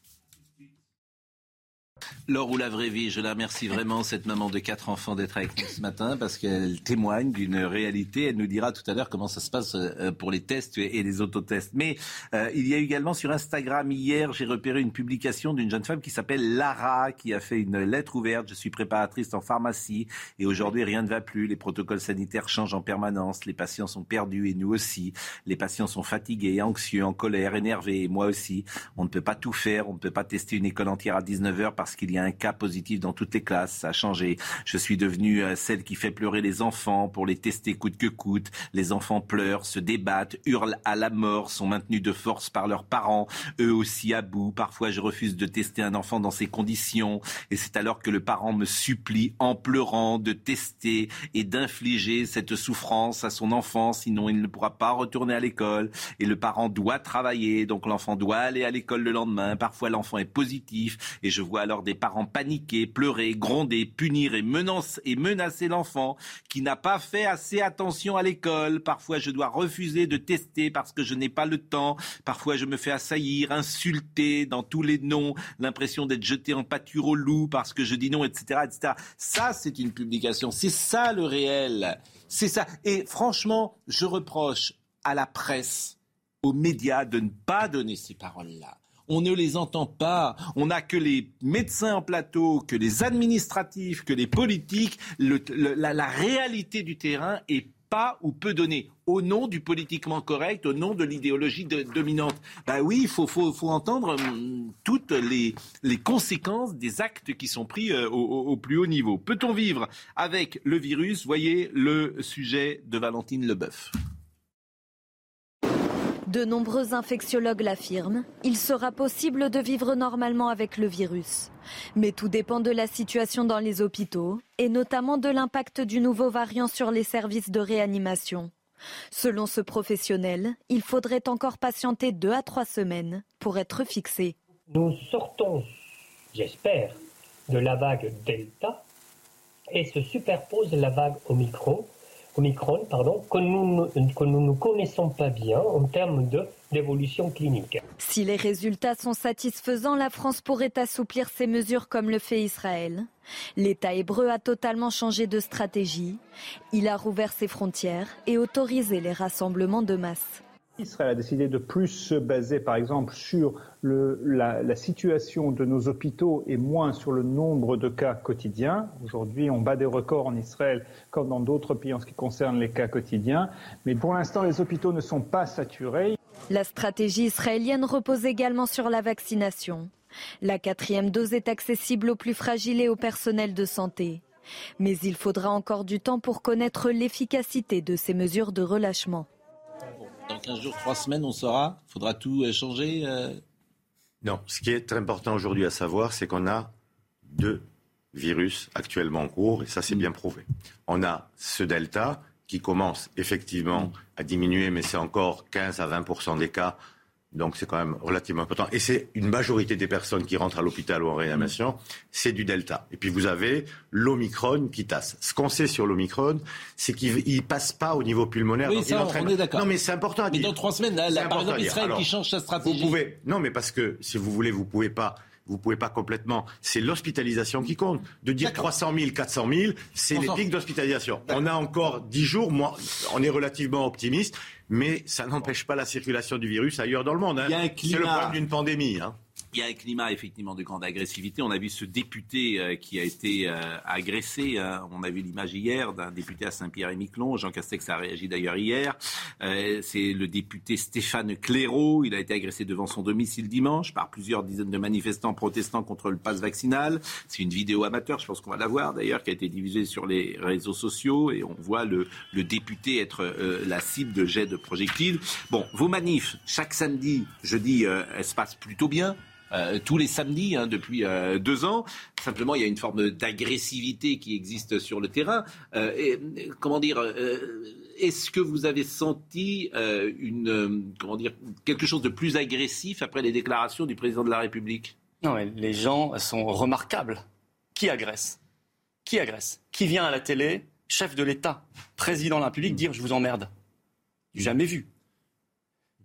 Laure ou la vraie vie, je la remercie vraiment, cette maman de quatre enfants, d'être avec nous ce matin parce qu'elle témoigne d'une réalité. Elle nous dira tout à l'heure comment ça se passe euh, pour les tests et les autotests. Mais euh, il y a également sur Instagram, hier, j'ai repéré une publication d'une jeune femme qui s'appelle Lara, qui a fait une lettre ouverte. Je suis préparatrice en pharmacie et aujourd'hui, rien ne va plus. Les protocoles sanitaires changent en permanence. Les patients sont perdus et nous aussi. Les patients sont fatigués, anxieux, en colère, énervés et moi aussi. On ne peut pas tout faire. On ne peut pas tester une école entière à 19h parce qu'il y a un cas positif dans toutes les classes. Ça a changé. Je suis devenue euh, celle qui fait pleurer les enfants pour les tester coûte que coûte. Les enfants pleurent, se débattent, hurlent à la mort, sont maintenus de force par leurs parents, eux aussi à bout. Parfois, je refuse de tester un enfant dans ces conditions. Et c'est alors que le parent me supplie en pleurant de tester et d'infliger cette souffrance à son enfant. Sinon, il ne pourra pas retourner à l'école. Et le parent doit travailler. Donc, l'enfant doit aller à l'école le lendemain. Parfois, l'enfant est positif. Et je vois alors des parents paniquer, pleurer, gronder, punir et menacer, et menacer l'enfant qui n'a pas fait assez attention à l'école. Parfois, je dois refuser de tester parce que je n'ai pas le temps. Parfois, je me fais assaillir, insulter dans tous les noms, l'impression d'être jeté en pâture au loup parce que je dis non, etc., etc. Ça, c'est une publication. C'est ça le réel. C'est ça. Et franchement, je reproche à la presse, aux médias de ne pas donner ces paroles-là on ne les entend pas. On n'a que les médecins en plateau, que les administratifs, que les politiques. la, réalité du terrain est pas ou peu donnée au nom du politiquement correct, au nom de l'idéologie dominante. Ben oui, il faut, entendre hum, toutes les, conséquences des actes qui sont pris euh, au, plus haut niveau. Peut-on vivre avec le virus? Voyez le sujet de Valentine Leboeuf. De nombreux infectiologues l'affirment, il sera possible de vivre normalement avec le virus. Mais tout dépend de la situation dans les hôpitaux et notamment de l'impact du nouveau variant sur les services de réanimation. Selon ce professionnel, il faudrait encore patienter deux à trois semaines pour être fixé. Nous sortons, j'espère, de la vague Delta et se superpose la vague Omicron Omicron, pardon, que nous, ne connaissons pas bien en termes d'évolution clinique. Si les résultats sont satisfaisants, la France pourrait assouplir ses mesures comme le fait Israël. L'État hébreu a totalement changé de stratégie. Il a rouvert ses frontières et autorisé les rassemblements de masse. Israël a décidé de plus se baser, par exemple, sur la, situation de nos hôpitaux et moins sur le nombre de cas quotidiens. Aujourd'hui, on bat des records en Israël comme dans d'autres pays en ce qui concerne les cas quotidiens. Mais pour l'instant, les hôpitaux ne sont pas saturés. La stratégie israélienne repose également sur la vaccination. La quatrième dose est accessible aux plus fragiles et au personnel de santé. Mais il faudra encore du temps pour connaître l'efficacité de ces mesures de relâchement. Dans 15 jours, 3 semaines, on saura Faudra tout euh, changer euh? Non. Ce qui est très important aujourd'hui à savoir, c'est qu'on a deux virus actuellement en cours, et ça c'est bien prouvé. On a ce delta qui commence effectivement à diminuer, mais c'est encore 15 à 20% des cas donc c'est quand même relativement important. Et c'est une majorité des personnes qui rentrent à l'hôpital ou en réanimation, c'est du Delta. Et puis vous avez l'Omicron qui tasse. Ce qu'on sait sur l'Omicron, c'est qu'il ne passe pas au niveau pulmonaire. Oui, ça, on est d'accord. Non, mais c'est important à dire. Mais dans trois semaines, là, par exemple, Israël qui change sa stratégie. Vous pouvez... Non, mais parce que, si vous voulez, vous pouvez pas vous pouvez pas complètement. C'est l'hospitalisation qui compte. De dire 300 000, 400 000, c'est les pics d'hospitalisation. On a encore 10 jours, moi, on est relativement optimiste mais ça n'empêche pas la circulation du virus ailleurs dans le monde. Hein. C'est le problème d'une pandémie. Hein. Il y a un climat effectivement de grande agressivité. On a vu ce député euh, qui a été euh, agressé. Hein. On a vu l'image hier d'un député à Saint-Pierre-et-Miquelon. Jean Castex a réagi d'ailleurs hier. Euh, c'est le député Stéphane Clairaut. Il a été agressé devant son domicile dimanche par plusieurs dizaines de manifestants protestant contre le pass vaccinal. C'est une vidéo amateur, je pense qu'on va la voir d'ailleurs, qui a été diffusée sur les réseaux sociaux et on voit le, le député être la cible de jets de projectiles. Bon, vos manifs, chaque samedi, jeudi, elles se passent plutôt bien. Euh, tous les samedis hein, depuis euh, deux ans. Simplement, il y a une forme d'agressivité qui existe sur le terrain. Euh, comment dire Est-ce que vous avez senti une, comment dire, quelque chose de plus agressif après les déclarations du président de la République? Non, les gens sont remarquables. Qui agresse? Qui agresse? Qui vient à la télé, chef de l'État, président de la République, dire je vous emmerde Jamais vu.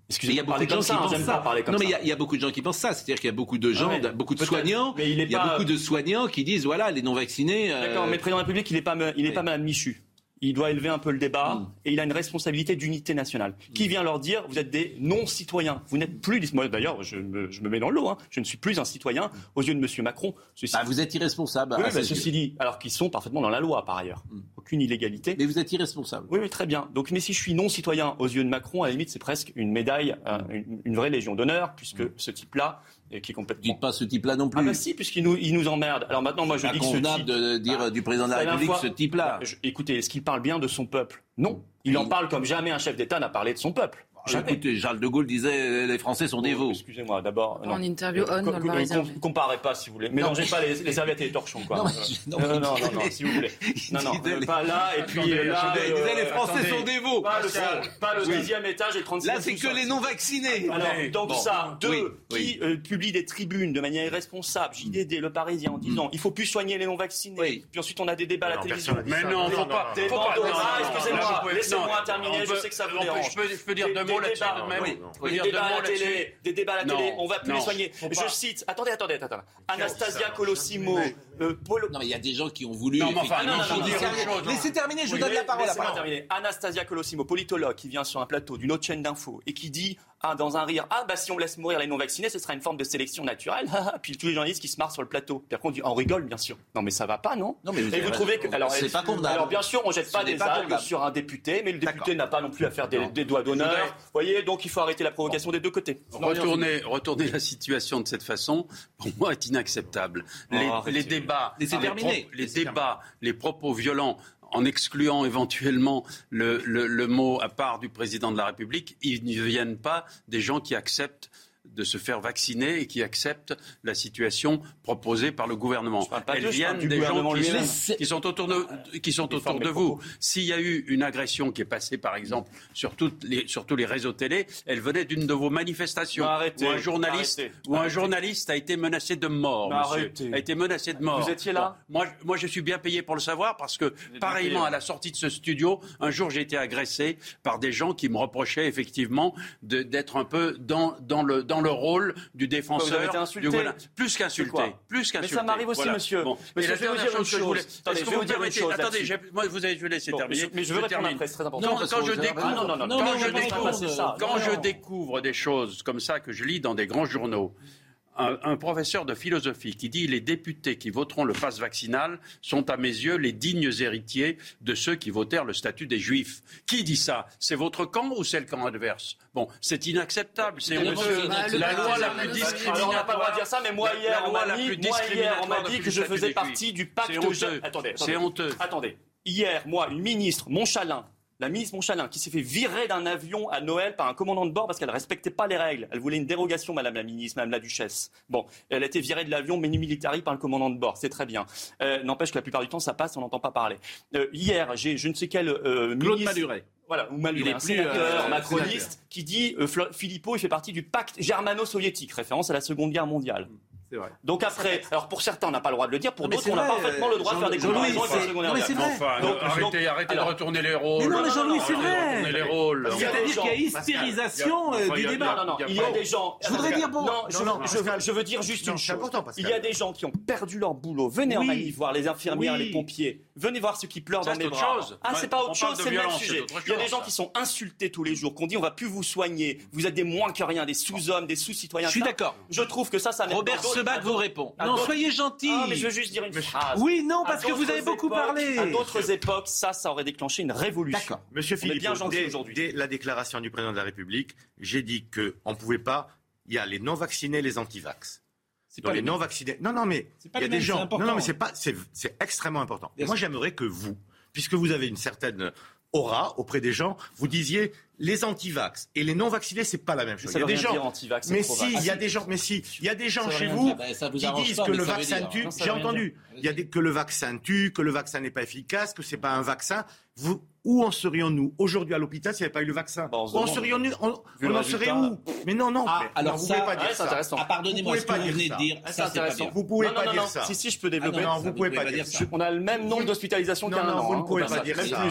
Excusez-moi, il y a beaucoup de gens qui pensent ça. non, mais il y, a, beaucoup de gens qui pensent ça. C'est-à-dire qu'il y a beaucoup de gens, beaucoup de soignants. il, y a beaucoup de soignants qui disent voilà, les non vaccinés. Euh, D'accord, mais le président de la République, il n'est pas, il est pas Madame Michu il doit élever un peu le débat mm. et il a une responsabilité d'unité nationale. Qui vient leur dire vous êtes des non-citoyens, vous n'êtes plus. Moi d'ailleurs, je me, je me, mets dans l'eau. Hein. Je ne suis plus un citoyen aux yeux de M. Macron. Bah, vous êtes irresponsable. Oui, ceci dit, alors qu'ils sont parfaitement dans la loi par ailleurs. Mm. Aucune illégalité. Mais vous êtes irresponsable. Oui, très bien. Donc, mais si je suis non-citoyen aux yeux de Macron, à la limite, c'est presque une médaille, euh, une, vraie légion d'honneur, puisque mm. ce type-là qui est complètement. Dites pas ce type-là non plus. Ah bah si, puisqu'il nous, il nous emmerde. Alors maintenant, moi je dis que ce type... de dire ah, du président de la République ce type-là. écoutez, est-ce qu'il parle bien de son peuple? Non. Il en parle comme jamais un chef d'État n'a parlé de son peuple. Écoutez, Charles de Gaulle disait euh, les Français sont des veaux. Excusez-moi, d'abord. En interview on dans le Parisien. Comparez pas, si vous voulez. Mélangez pas les, les, serviettes et les torchons, quoi. Non, non, non, non, non, si vous voulez. Non, non, pas là, et puis là. Il disait les Français sont des veaux. Pas le, pas le deuxième étage et 36 Là, c'est que les non-vaccinés. Alors, donc ça, deux, qui euh, publient des tribunes de manière irresponsable, JDD, Le Parisien, en disant il faut plus soigner les non-vaccinés. Puis ensuite, on a des débats à la télévision. Mais non, faut pas. Excusez-moi, laissez-moi terminer, je sais que ça vous dérange. Je peux dire deux mots là-dessus même des, débats à la télé, des débats à la télé, on va plus les soigner. Je cite, attendez, attendez, attendez. Anastasia Colossimo, euh, Non, mais il y a des gens qui ont voulu. Non, enfin, non, non, Laissez terminer, je vous donne la parole. terminer. Anastasia Colossimo, politologue, qui vient sur un plateau d'une autre chaîne d'infos et qui dit ah, dans un rire, ah bah si on laisse mourir les non-vaccinés, ce sera une forme de sélection naturelle. puis tous les journalistes qui se marrent sur le plateau. Puis après on rigole bien sûr. Non mais ça va pas, non Non mais vous, et vous trouvez que alors c'est pas condamnable. Alors bien sûr, on jette pas des algues sur un député, mais le député n'a pas non plus à faire des, doigts d'honneur. Vous voyez, donc il faut arrêter la provocation des deux côtés. Retourner, retourner la situation de cette façon, pour moi, est inacceptable. Les, débats, les, les débats, les propos violents en excluant éventuellement le, mot à part du président de la République, ils ne viennent pas des gens qui acceptent de se faire vacciner et qui acceptent la situation proposée par le gouvernement. Elles viennent des gens qui sont, autour de, qui sont autour de vous. S'il y a eu une agression qui est passée, par exemple, sur, toutes les, sur tous les réseaux télé, elle venait d'une de vos manifestations. où un journaliste, où un journaliste a été menacé de mort, monsieur. A été menacé de mort. Vous étiez là moi, moi, je suis bien payé pour le savoir parce que, pareillement, à la sortie de ce studio, un jour, j'ai été agressé par des gens qui me reprochaient effectivement d'être un peu dans, dans le dans le rôle du défenseur. Insulté. Du... Plus qu'insulté. Plus qu'insulté. Mais ça m'arrive aussi, monsieur. Bon. Monsieur, je vais vous dire une chose. Attendez, je vais vous dire une chose. Attendez, moi, vous avez, je vais laisser terminer. Mais je veux répondre après, c'est très important. Non, quand je découvre, quand je découvre des choses comme ça que je lis dans des grands journaux, un, professeur de philosophie qui dit les députés qui voteront le pass vaccinal sont à mes yeux les dignes héritiers de ceux qui votèrent le statut des juifs. Qui dit ça? C'est votre camp ou c'est le camp adverse? Bon, c'est inacceptable, c'est honteux. La loi la plus discriminatoire. on n'a pas le droit de dire ça, mais moi hier, on m'a dit, que je faisais partie du pacte. C'est honteux. Attendez. Hier, moi, une ministre, Montchalin, la ministre Monchalin, qui s'est fait virer d'un avion à Noël par un commandant de bord parce qu'elle ne respectait pas les règles. Elle voulait une dérogation, Madame la ministre, Madame la Duchesse. Bon, elle a été virée de l'avion menu militari par le commandant de bord, c'est très bien. Euh, n'empêche que la plupart du temps, ça passe, on n'entend pas parler. Euh, hier, j'ai je ne sais quel euh, Claude Maluret. Voilà, ou Maluret, un sénateur macroniste qui dit Philippot, il fait partie du pacte germano-soviétique, référence à la Seconde Guerre mondiale. Donc après, alors pour certains, on n'a pas le droit de le dire, pour d'autres, on a parfaitement le droit de faire des comparaisons avec la Seconde Guerre mondiale. arrêtez, arrêtez de retourner les rôles. Mais non, mais Jean-Louis, c'est vrai. C'est-à-dire qu'il y a hystérisation euh, du débat. Non, non, non, il y a des gens. Je voudrais dire bon. Non, je veux dire juste une chose. Il y a des gens qui ont perdu leur boulot. Venez en Mali voir les infirmières, les pompiers. Venez voir ceux qui pleurent dans les bras. Ah, c'est pas autre chose, c'est le même sujet. Il y a des gens qui sont insultés tous les jours, qu'on dit on va plus vous soigner. Vous êtes des moins que rien, des sous-hommes, des sous-citoyens. Je suis d'accord. Je trouve que ça, ça Robert Sebac vous répond. Non, soyez gentil. Ah, mais je veux juste dire une phrase. Oui, non, parce que vous avez beaucoup parlé. À d'autres époques, ça, ça aurait déclenché une révolution. D'accord. Monsieur Philippe, bien gentil aujourd'hui. Dès la déclaration du président de la République, j'ai dit qu'on ne pouvait pas. Il y a les non-vaccinés, les anti-vax. C'est pas les non vaccinés. Non, non, mais il y a des gens. Non, non, mais c'est pas, c'est extrêmement important. moi, j'aimerais que vous, puisque vous avez une certaine aura auprès des gens, vous disiez les anti-vax et les non-vaccinés, c'est pas la même chose. il y a des gens, mais si, il y a des gens, mais si, il y a des gens chez vous qui disent que le vaccin tue. J'ai entendu. Il y a des, que le vaccin tue, que le vaccin n'est pas efficace, que c'est pas un vaccin. Vous, où en serions-nous aujourd'hui à l'hôpital s'il n'y avait pas eu le vaccin serions-nous On, en serait où Mais non, non. Ah, alors vous ça, pouvez pas dire ça. Ah, pardonnez-moi ce que vous venez de dire. Ça, c'est pas bien. Vous pouvez pas dire ça. Si, si, je peux développer. Non, vous pouvez pas dire ça. On a le même nombre d'hospitalisations qu'un an. Non, vous ne pouvez pas dire ça.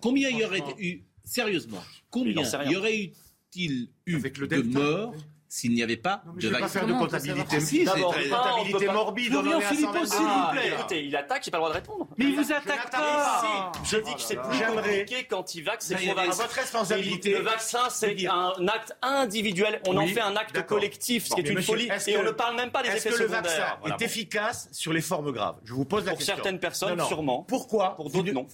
Combien il y aurait eu Sérieusement, combien y aurait-il eu de morts s'il n'y avait pas de vaccin. Je ne vais pas faire de comptabilité, si, comptabilité morbide. Florian Philippot, s'il vous plaît. Écoutez, il attaque, j'ai pas le droit de répondre. Mais il vous attaque pas. Je dis que c'est plus compliqué qu'anti-vax. C'est votre responsabilité. Le vaccin, c'est un acte individuel. On en fait un acte collectif, ce qui est une folie. Et on ne parle même pas des effets secondaires. Est-ce que le vaccin est efficace sur les formes graves Je vous pose la question. Pour certaines personnes, sûrement. Pourquoi Pour d'autres, non.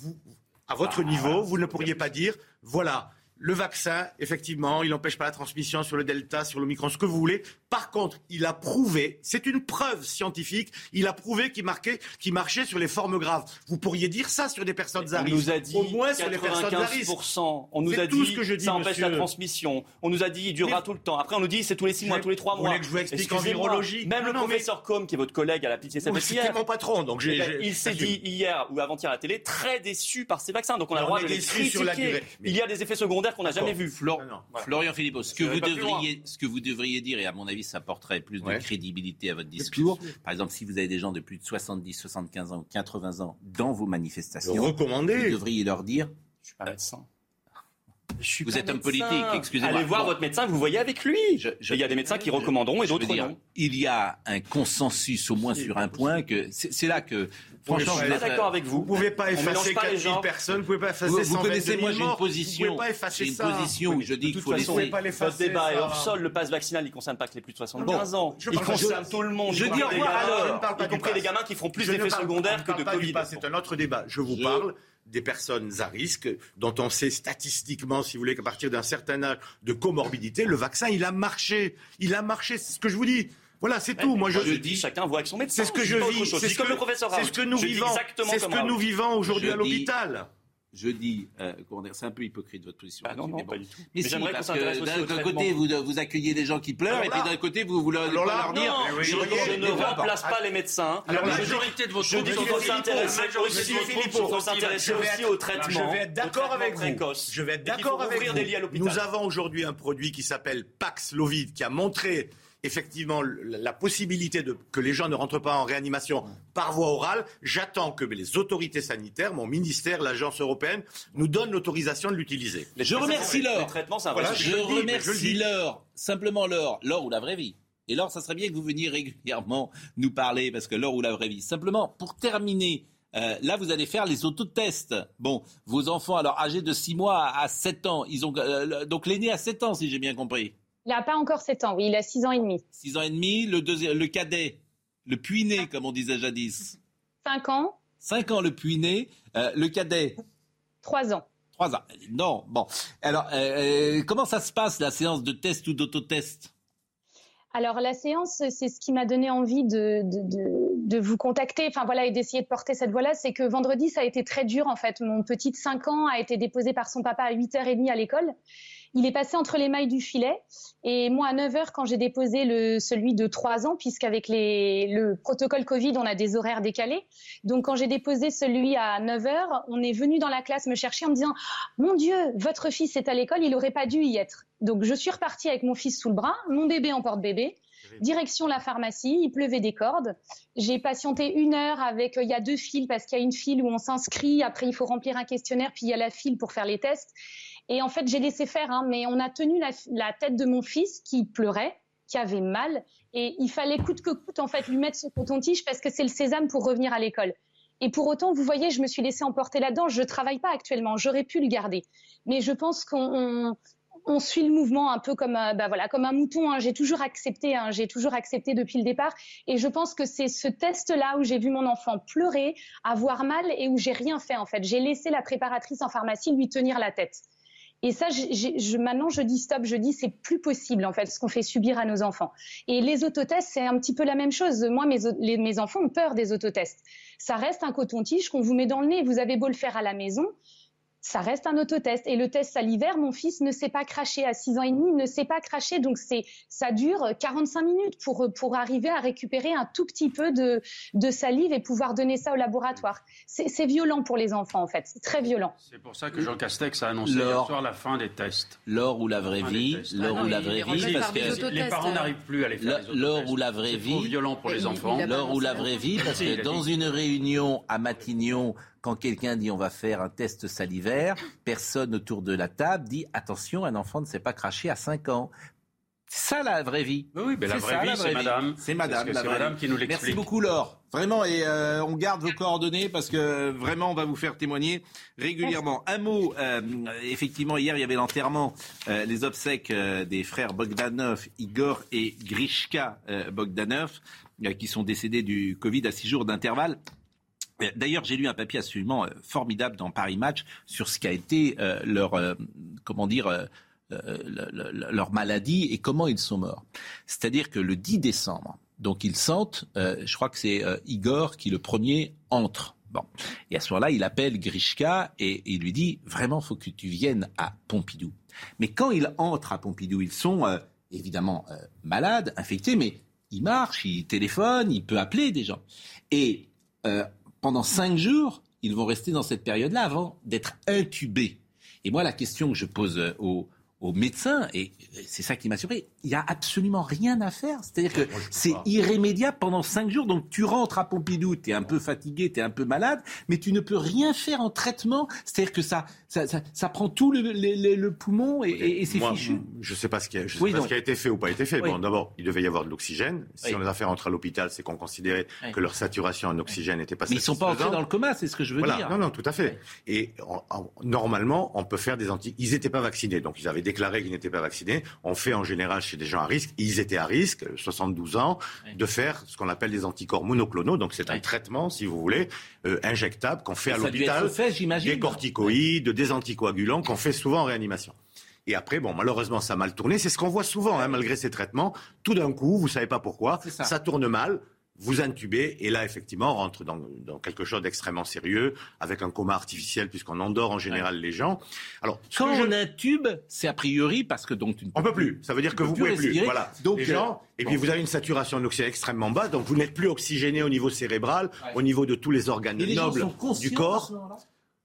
À votre niveau, vous ne pourriez pas dire, voilà, le vaccin, effectivement, il n'empêche pas la transmission sur le Delta, sur le micron, ce que vous voulez. Par contre, il a prouvé, c'est une preuve scientifique, il a prouvé qu'il marquait, qu'il marchait sur les formes graves. Vous pourriez dire ça sur des personnes à risque. On nous a dit au moins sur les personnes à risque. On nous a dit ce que je dis, ça empêche la transmission. On nous a dit il durera tout le temps. Après, on nous dit c'est tous les six mois, tous les trois mois. Vous que je vous explique en virologie Même le professeur Com, qui est votre collègue à la pitié C'est mon patron, donc eh ben, Il s'est dit hier ou avant-hier à la télé très déçu par ces vaccins. Donc on a le droit de les critiquer. Il y a des effets secondaires qu'on n'a jamais vus. Florian Philippot, ce que, vous devriez, ce que vous devriez dire, et à mon avis, ça apporterait plus de crédibilité à votre discours. Par exemple, si vous avez des gens de plus de 70, 75 ans ou 80 ans dans vos manifestations, vous devriez leur dire. Je suis pas médecin vous êtes un politique, excusez-moi. Allez voir votre médecin, vous voyez avec lui. il y a des médecins qui recommanderont et d'autres non. Il y a un consensus au moins sur un point que c'est là que Franchement, je suis pas d'accord avec vous. Vous pouvez pas effacer 4000 personnes, vous pouvez pas effacer Vous, vous connaissez, moi j'ai une position. Vous pouvez pas effacer une position où je dis qu'il faut laisser. Votre débat est hors sol. Le pass vaccinal, il concerne pas que les plus de 75 ans. Il concerne tout le monde. Je dis au revoir alors. Y compris les gamins qui feront plus d'effets secondaires que de Covid. C'est un autre débat. Je vous parle des personnes à risque, dont on sait statistiquement, si vous voulez, qu'à partir d'un certain âge de comorbidité, le vaccin, il a marché. Il a marché, c'est ce que je vous dis. Voilà, c'est tout. Moi, je, dis, chacun voit avec son médecin. C'est ce que je vis. C'est ce, que, le professeur C'est ce que nous vivons. C'est ce que nous vivons aujourd'hui à l'hôpital je dis, euh, c'est un peu hypocrite votre position. Ah non, non, pas du tout. Mais, si, parce que d'un côté, vous, vous accueillez des gens qui pleurent, et puis d'un côté, vous, vous leur, leur dire... Non, je, je, ne remplace pas les médecins. Alors, la majorité de votre je dis qu'il faut s'intéresser aussi au traitement. Je vais être d'accord avec vous. Je vais être d'accord avec vous. Nous avons aujourd'hui un produit qui s'appelle Paxlovid, qui a montré effectivement la possibilité de, que les gens ne rentrent pas en réanimation par voie orale, j'attends que les autorités sanitaires, mon ministère, l'agence européenne, nous donnent l'autorisation de l'utiliser. Je remercie Laure. je, remercie Laure. Simplement Laure. Laure ou la vraie vie. Et Laure, ça serait bien que vous veniez régulièrement nous parler, parce que Laure ou la vraie vie. Simplement, pour terminer, euh, là, vous allez faire les autotests. Bon, vos enfants, alors âgés de 6 mois à 7 ans, ils ont euh, donc l'aîné à 7 ans, si j'ai bien compris. Il n'a pas encore 7 ans, oui, il a 6 ans et demi. 6 ans et demi, le, le cadet, le puiné, comme on disait jadis. 5 ans. 5 ans le puiné, euh, le cadet. 3 ans. 3 ans. Non, bon. Alors, euh, euh, comment ça se passe, la séance de test ou d'autotest? Alors la séance, c'est ce qui m'a donné envie de, de, vous contacter, enfin voilà, et d'essayer de porter cette voix-là, c'est que vendredi, ça a été très dur en fait. Mon petit de 5 ans a été déposé par son papa à 8h30 à l'école. Il est passé entre les mailles du filet. Et moi, à 9 h quand j'ai déposé le, celui de 3 ans, puisqu'avec le protocole Covid, on a des horaires décalés. Donc, quand j'ai déposé celui à 9 h on est venu dans la classe me chercher en me disant, mon Dieu, votre fils est à l'école, il n'aurait pas dû y être. Donc, je suis repartie avec mon fils sous le bras, mon bébé en porte-bébé. Direction la pharmacie, il pleuvait des cordes. J'ai patienté une heure avec, il y a deux files parce qu'il y a une file où on s'inscrit, après il faut remplir un questionnaire, puis il y a la file pour faire les tests. Et en fait, j'ai laissé faire, hein, mais on a tenu la, tête de mon fils qui pleurait, qui avait mal, et il fallait coûte que coûte en fait lui mettre ce coton-tige parce que c'est le sésame pour revenir à l'école. Et pour autant, vous voyez, je me suis laissée emporter là-dedans. Je ne travaille pas actuellement. J'aurais pu le garder, mais je pense qu'on on, suit le mouvement un peu comme, euh, bah voilà, comme un mouton. Hein. J'ai toujours accepté. Hein. J'ai toujours accepté depuis le départ. Et je pense que c'est ce test-là où j'ai vu mon enfant pleurer, avoir mal et où j'ai rien fait en fait. J'ai laissé la préparatrice en pharmacie lui tenir la tête. Et ça, je, maintenant, je dis stop, je dis c'est plus possible en fait ce qu'on fait subir à nos enfants. Et les autotests, c'est un petit peu la même chose. Moi, mes, mes enfants ont peur des autotests. Ça reste un coton-tige qu'on vous met dans le nez. Vous avez beau le faire à la maison, ça reste un autotest. Et le test salivaire, mon fils ne sait pas cracher à 6 ans et demi, ne sait pas cracher. Donc, c'est, ça dure 45 minutes pour, pour arriver à récupérer un tout petit peu de, de salive et pouvoir donner ça au laboratoire. C'est, violent pour les enfants, en fait. C'est très violent. C'est pour ça que Jean Castex a annoncé hier soir la fin des tests. L'or ou la vraie vie. L'or ou la vraie vie. Parce que les parents n'arrivent plus à les faire. L'or ou la vraie vie. C'est violent pour les enfants. L'or ou la vraie vie. Parce que dans une réunion à Matignon, quand quelqu'un dit on va faire un test salivaire, personne autour de la table dit attention, un enfant ne sait pas cracher à 5 ans. C'est ça la vraie vie. Oui, mais la vraie vie, c'est madame. C'est madame. C'est madame qui nous l'explique. Merci beaucoup, Laure. Vraiment, et euh, on garde vos coordonnées parce que vraiment, on va vous faire témoigner régulièrement. Un mot, euh, effectivement, hier, il y avait l'enterrement, euh, les obsèques des frères Bogdanov, Igor et Grishka Bogdanov, qui sont décédés du Covid à six jours d'intervalle. D'ailleurs, j'ai lu un papier absolument euh, formidable dans Paris Match sur ce qu'a été euh, leur, euh, comment dire, leur maladie et comment ils sont morts. C'est-à-dire que le 10 décembre, donc ils sentent, je crois que c'est Igor qui le premier entre. Bon. Et à ce moment-là, il appelle Grishka et, il lui dit vraiment, faut que tu viennes à Pompidou. Mais quand ils entrent à Pompidou, ils sont évidemment malades, infectés, mais il marche, il téléphone, il peut appeler des gens. Et pendant cinq jours, ils vont rester dans cette période-là avant d'être intubés. Et moi, la question que je pose euh, aux, aux médecins, et c'est ça qui m'a surpris, il n'y a absolument rien à faire. C'est-à-dire que c'est irrémédiable pendant cinq jours. Donc tu rentres à Pompidou, tu es un peu fatigué, tu es un peu malade, mais tu ne peux rien faire en traitement. C'est-à-dire que ça, ça, ça, prend tout le, le, poumon et, et, c'est fichu. Je ne sais pas, ce qui a, je sais pas ce qui a été fait ou pas été fait. Bon, d'abord, il devait y avoir de l'oxygène. Si on les a fait rentrer à l'hôpital, c'est qu'on considérait que leur saturation en oxygène n'était pas Mais ils ne sont pas entrés dans le coma, c'est ce que je veux dire. Non, non, tout à fait. Et normalement, on peut faire des anti... Ils n'étaient pas vaccinés, donc ils avaient déclaré qu'ils n'étaient pas vaccinés. On fait en général chez des gens à risque, ils étaient à risque, 72 ans, de faire ce qu'on appelle des anticorps monoclonaux. Donc c'est un traitement, si vous voulez, euh, injectable qu'on fait à l'hôpital. Des corticoïdes, des anticoagulants qu'on fait souvent en réanimation. Et après, bon, malheureusement, ça a mal tourné. C'est ce qu'on voit souvent, hein, malgré ces traitements. Tout d'un coup, vous savez pas pourquoi, ça tourne mal vous intubez, et là, effectivement, on rentre dans, quelque chose d'extrêmement sérieux, avec un coma artificiel, puisqu'on endort en général les gens. Alors, quand on intube, c'est a priori parce que donc tu ne on peut plus. Ça veut dire que vous pouvez plus. Voilà. Donc, les gens, euh, et puis vous avez une saturation d'oxygène extrêmement basse, donc vous n'êtes plus oxygéné au niveau cérébral, au niveau de tous les organes nobles du corps.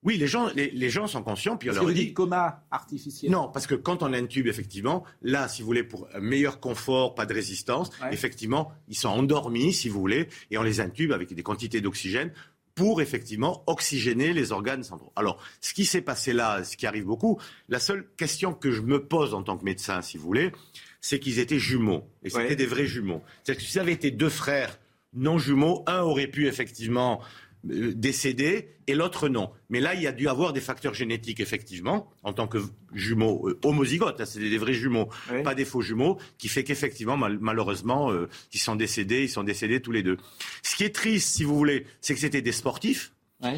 Oui, les gens, les, gens sont conscients. Puis on leur dit coma artificiel? Non, parce que quand on intube, effectivement, là, si vous voulez, pour un meilleur confort, pas de résistance, effectivement, ils sont endormis, si vous voulez, et on les intube avec des quantités d'oxygène pour effectivement oxygéner les organes centraux. Alors, ce qui s'est passé là, ce qui arrive beaucoup, la seule question que je me pose en tant que médecin, si vous voulez, c'est qu'ils étaient jumeaux. Et c'était des vrais jumeaux. C'est-à-dire que si ça avait été deux frères non jumeaux, un aurait pu effectivement décédé et l'autre non. Mais là, il y a dû avoir des facteurs génétiques, effectivement, en tant que jumeaux euh, homozygotes, hein, c'est des, vrais jumeaux, pas des faux jumeaux, qui fait qu'effectivement, malheureusement, euh, ils sont décédés, ils sont décédés tous les deux. Ce qui est triste, si vous voulez, c'est que c'était des sportifs.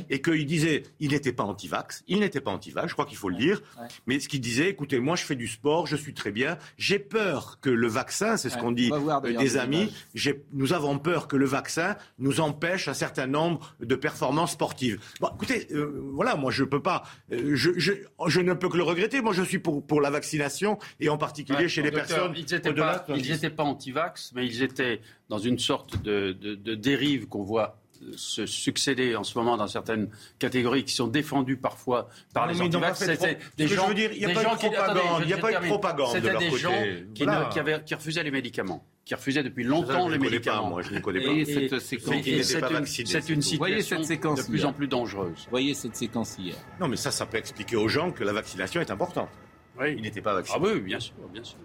Et qu'il disait, il n'était pas anti-vax, il n'était pas anti-vax, je crois qu'il faut le dire, mais ce qu'il disait, écoutez, moi je fais du sport, je suis très bien, j'ai peur que le vaccin, c'est ce qu'on dit euh, des amis, nous avons peur que le vaccin nous empêche un certain nombre de performances sportives. Bon, écoutez, euh, voilà, moi je peux pas, euh, je, je, je, ne peux que le regretter, moi je suis pour, pour la vaccination et en particulier chez les personnes. Ils n'étaient pas, pas anti-vax, mais ils étaient dans une sorte de, de, de dérive qu'on voit se succéder en ce moment dans certaines catégories qui sont défendues parfois par les antivax. C'était des gens. Je veux dire, il n'y a, pas eu propagande. Il n'y a pas eu de propagande. C'était des gens qui, voilà. qui, avaient, qui, refusaient les médicaments, qui refusaient depuis longtemps les médicaments. Pas, moi, je ne connais pas. Et cette séquence, c'est une, situation cette séquence de plus en plus dangereuse. Voyez cette séquence hier. Non, mais ça, ça peut expliquer aux gens que la vaccination est importante. Oui. Ils n'étaient pas vaccinés. Ah oui, bien sûr, bien sûr.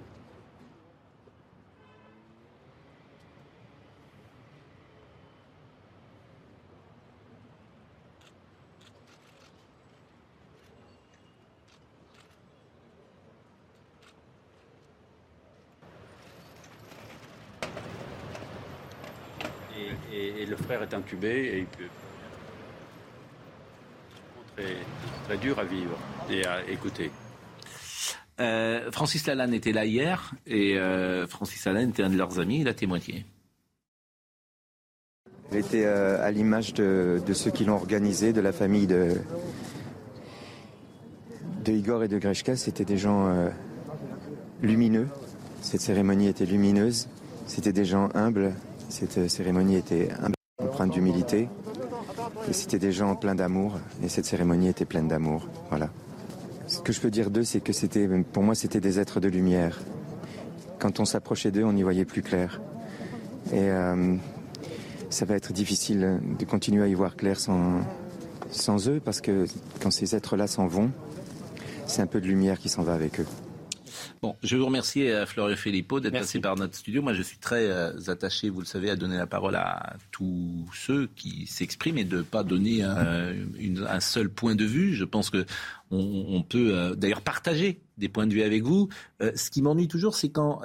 Et, le frère est intubé et il peut. Très, très dur à vivre et à écouter. Euh, Francis Lalanne était là hier et euh, Francis Lalanne était un de leurs amis, il a témoigné. Il était euh, à l'image de, ceux qui l'ont organisé, de la famille de, de Igor et de Greshka. C'était des gens lumineux. Cette cérémonie était lumineuse. C'était des gens humbles, cette cérémonie était empreinte d'humilité c'était des gens pleins d'amour et cette cérémonie était pleine d'amour. Voilà. Ce que je peux dire d'eux, c'est que c'était, pour moi, c'était des êtres de lumière. Quand on s'approchait d'eux, on y voyait plus clair. Et euh, ça va être difficile de continuer à y voir clair sans, sans eux, parce que quand ces êtres-là s'en vont, c'est un peu de lumière qui s'en va avec eux. Bon, je vous remercie, euh, Florian Philippot, d'être passé par notre studio. Moi, je suis très euh, attaché, vous le savez, à donner la parole à tous ceux qui s'expriment et de ne pas donner un, seul point de vue. Je pense que on, peut euh, d'ailleurs partager des points de vue avec vous. ce qui m'ennuie toujours, c'est quand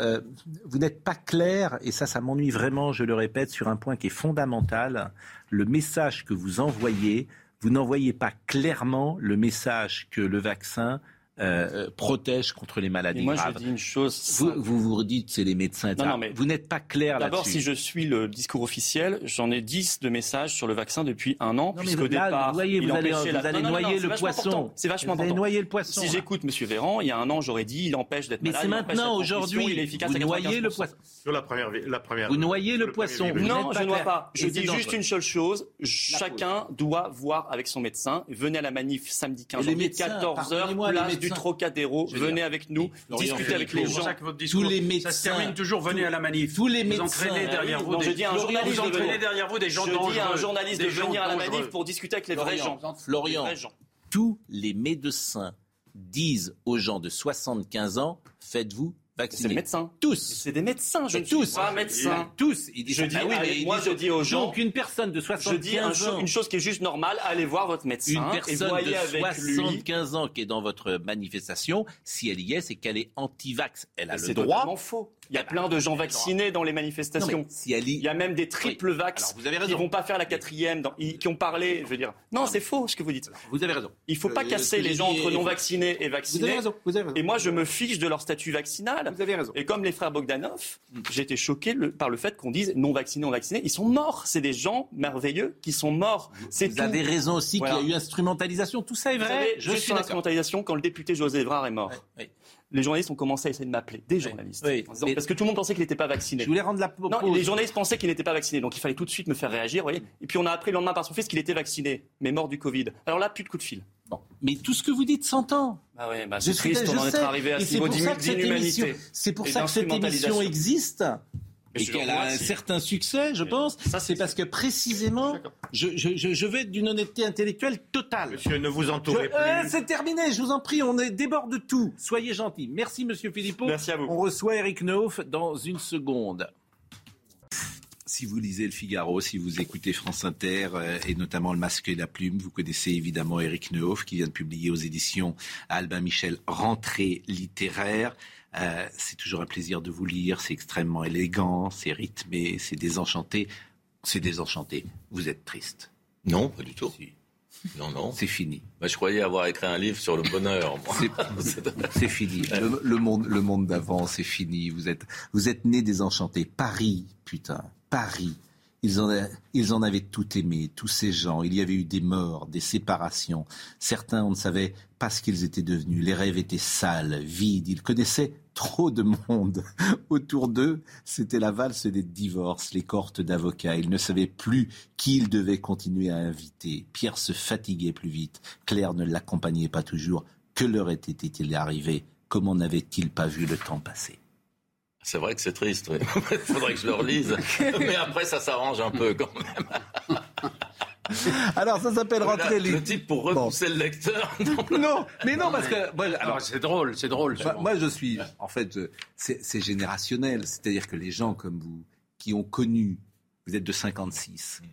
vous n'êtes pas clair, et ça, ça m'ennuie vraiment, je le répète, sur un point qui est fondamental, le message que vous envoyez. Vous n'envoyez pas clairement le message que le vaccin euh, protège contre les maladies moi, graves. je dis une chose. Vous vous, vous dites c'est les médecins. Non, non, mais vous n'êtes pas clair là-dessus. D'abord, si je suis le discours officiel, j'en ai 10 de messages sur le vaccin depuis un an, puisqu'au départ, vous voyez, vous allez, vous allez noyer le poisson. C'est vachement vous allez noyer le poisson. Si j'écoute M. Véran, il y a un an, j'aurais dit il empêche d'être malade. Mais c'est maintenant, aujourd'hui, il est efficace vous noyez le poisson. Sur la première, la première. Vous noyez le poisson. Non, je ne vois pas. Je dis juste une seule chose. Chacun doit voir avec son médecin. Venez à la manif samedi 15 janvier, 14h, place du Trocadéro venez avec nous, discutez avec les gens. Tous les médecins. Ça se termine toujours, venez à la manif. Tous les médecins. Vous entraînez derrière vous des, un journaliste vous derrière vous des gens Je dis à un journaliste de venir à la manif pour discuter avec les vrais gens. Florian, tous les médecins disent aux gens de 75 ans, faites-vous c'est des médecins. Tous. C'est des médecins, je tous. pas médecins. Tous. Ils disent, je dis, ah oui, moi, je dis aux gens. Donc, une personne de 75 ans. une chose qui est juste normale, allez voir votre médecin. Une personne de 75 ans qui est dans votre manifestation, si elle y est, c'est qu'elle est anti-vax. Elle a le droit. C'est faux. Il y a plein de gens vaccinés dans les manifestations. il y a même des triple vax vous avez qui vont pas faire la quatrième, qui ont parlé. Je veux dire, non, c'est faux ce que vous dites. vous avez raison. Il faut pas euh, casser les gens entre non vaccinés et vaccinés. Vous avez raison. Vous avez raison. Et moi, je me fiche de leur statut vaccinal. Vous avez raison. Et comme les frères Bogdanov, j'ai été choqué par le fait qu'on dise non vaccinés, non vaccinés. Ils sont morts. C'est des gens merveilleux qui sont morts. Vous avez raison aussi qu'il y a eu instrumentalisation. Tout ça est vrai. je suis instrumentalisation quand le député José Evrard est mort les journalistes ont commencé à essayer de m'appeler, des journalistes. parce que tout le monde pensait qu'il n'était pas vacciné. Je voulais rendre la Non, les journalistes pensaient qu'il n'était pas vacciné, donc il fallait tout de suite me faire réagir, voyez. Et puis on a appris le lendemain par son fils qu'il était vacciné, mais mort du Covid. Alors là, plus de coup de fil. Bon. Mais tout ce que vous dites s'entend. Bah ouais, bah c'est triste, on en est arrivé à ce niveau. C'est pour ça que cette émission existe et qu'elle a un certain succès, je pense, ça c'est parce que précisément, je, je, je vais être d'une honnêteté intellectuelle totale. Monsieur, ne vous entourez plus. Euh, c'est terminé, je vous en prie, on est, déborde de tout. Soyez gentil. Merci, monsieur Philippot. Merci à vous. On reçoit Eric Neuf dans une seconde. Si vous lisez le Figaro, si vous écoutez France Inter euh, et notamment Le Masque et la Plume, vous connaissez évidemment Eric Neuf qui vient de publier aux éditions Albin Michel Rentrée littéraire. Euh, c'est toujours un plaisir de vous lire, c'est extrêmement élégant, c'est rythmé, c'est désenchanté. C'est désenchanté. Vous êtes triste. Non, pas du tout. Non, non. C'est fini. Bah, je croyais avoir écrit un livre sur le bonheur. C'est fini. Le, monde, le monde d'avant, c'est fini. Vous êtes, vous êtes né désenchanté. Paris, putain, Paris. Ils en, avaient tout aimé, tous ces gens. Il y avait eu des morts, des séparations. Certains, on ne savait pas ce qu'ils étaient devenus. Les rêves étaient sales, vides. Ils connaissaient trop de monde autour d'eux. C'était la valse des divorces, les cortes d'avocats. Ils ne savaient plus qui ils devaient continuer à inviter. Pierre se fatiguait plus vite. Claire ne l'accompagnait pas toujours. Que leur était-il arrivé? Comment n'avait-il pas vu le temps passer? C'est vrai que c'est triste. Il faudrait que je le relise. Mais après, ça s'arrange un peu quand même. Alors, ça s'appelle rentrer les. Le type pour repousser le lecteur. non, mais non, parce que. alors, c'est drôle, c'est drôle. Moi, je suis. En fait, c'est générationnel. C'est-à-dire que les gens comme vous, qui ont connu. Vous êtes de 56.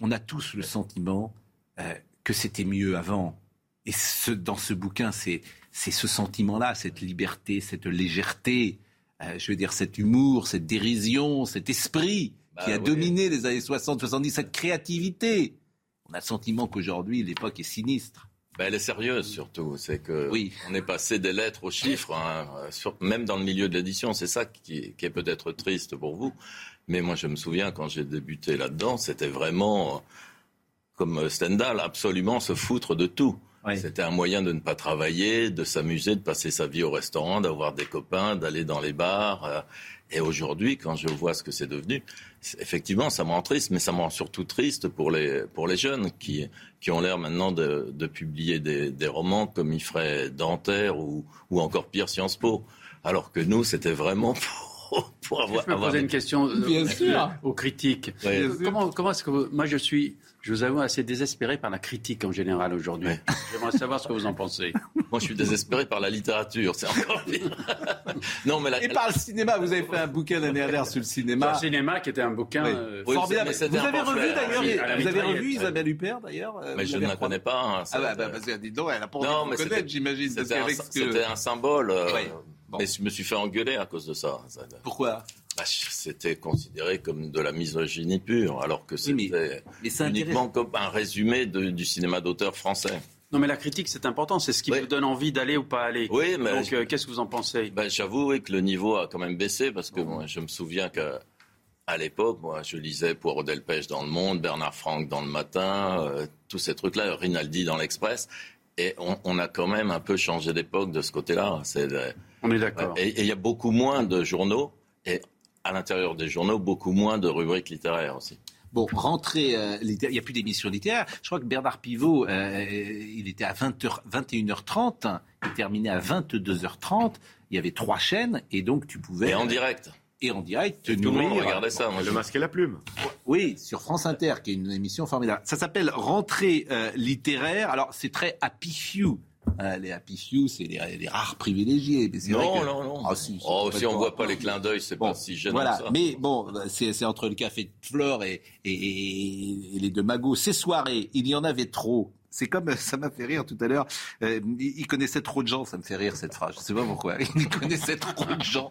On a tous le sentiment euh, que c'était mieux avant. Et ce, dans ce bouquin, c'est ce sentiment-là, cette liberté, cette légèreté, euh, je veux dire, cet humour, cette dérision, cet esprit bah qui a dominé les années 60, 70, cette créativité on a le sentiment qu'aujourd'hui, l'époque est sinistre. Ben, elle est sérieuse surtout. C'est que oui. on est passé des lettres aux chiffres, hein, même dans le milieu de l'édition. C'est ça qui, est peut-être triste pour vous. Mais moi, je me souviens quand j'ai débuté là-dedans, c'était vraiment comme Stendhal, absolument se foutre de tout. C'était un moyen de ne pas travailler, de s'amuser, de passer sa vie au restaurant, d'avoir des copains, d'aller dans les bars. Euh, et aujourd'hui, quand je vois ce que c'est devenu, effectivement, ça me rend triste, mais ça me rend surtout triste pour les, pour les jeunes qui, qui ont l'air maintenant de, de publier des, des, romans comme il ferait Dentaire ou, ou encore pire Sciences Po. Alors que nous, c'était vraiment pour, pour avoir. Je me poser une question euh, aux critiques. Comment, comment est-ce que moi je suis je vous avoue, assez désespéré par la critique en général aujourd'hui. J'aimerais savoir ce que vous en pensez. Moi, je suis désespéré par la littérature, c'est encore pire. non, mais Et par le cinéma, vous avez fait un bouquin l'année dernière sur le cinéma. Le cinéma qui était un bouquin euh, formidable. Vous avez revu d'ailleurs, vous avez revu Isabelle Huppert d'ailleurs euh, Mais je ne la connais pas. Hein, ah bah, bah, bah, dit donc, elle a pas envie de connaître, j'imagine. C'était un, symbole. Euh, mais je me suis fait engueuler à cause de ça. Pourquoi? Bah, c'était considéré comme de la misogynie pure, alors que c'était uniquement comme un résumé du cinéma d'auteur français. Non, mais la critique, c'est important. C'est ce qui vous donne envie d'aller ou pas aller. Oui, mais. Donc, euh, qu'est-ce que vous en pensez? Ben, J'avoue que le niveau a quand même baissé parce que moi, je me souviens qu'à l'époque, moi, je lisais Poirot Delpech dans Le Monde, Bernard Franck dans Le Matin, euh, tous ces trucs-là, Rinaldi dans l'Express. Et on, a quand même un peu changé d'époque de ce côté-là. On est d'accord. Et il y a beaucoup moins de journaux. Et à l'intérieur des journaux, beaucoup moins de rubriques littéraires aussi. Bon, rentrée, euh, il n'y a plus d'émissions littéraires. Je crois que Bernard Pivot, euh, il était à 20 21h30, il terminait à 22h30. Il y avait trois chaînes et donc tu pouvais. Et en direct. Et en direct, te Tout le monde regardait ça. le masque et la plume. Oui, sur France Inter, qui est une émission formidable. Ça s'appelle Rentrée euh, littéraire. Alors, c'est très happy few. Euh, les happy few, c'est les, rares privilégiés. non, non, non, ah, si, oh, si on voit pas les clins d'œil, c'est pas si gênant voilà. ça. Mais bon, c'est entre le café de Flore et, et, et les deux magots. Ces soirées, il y en avait trop. C'est comme, ça m'a fait rire tout à l'heure, euh, il connaissait trop de gens, ça me fait rire cette phrase, je sais pas pourquoi, il connaissait trop de gens,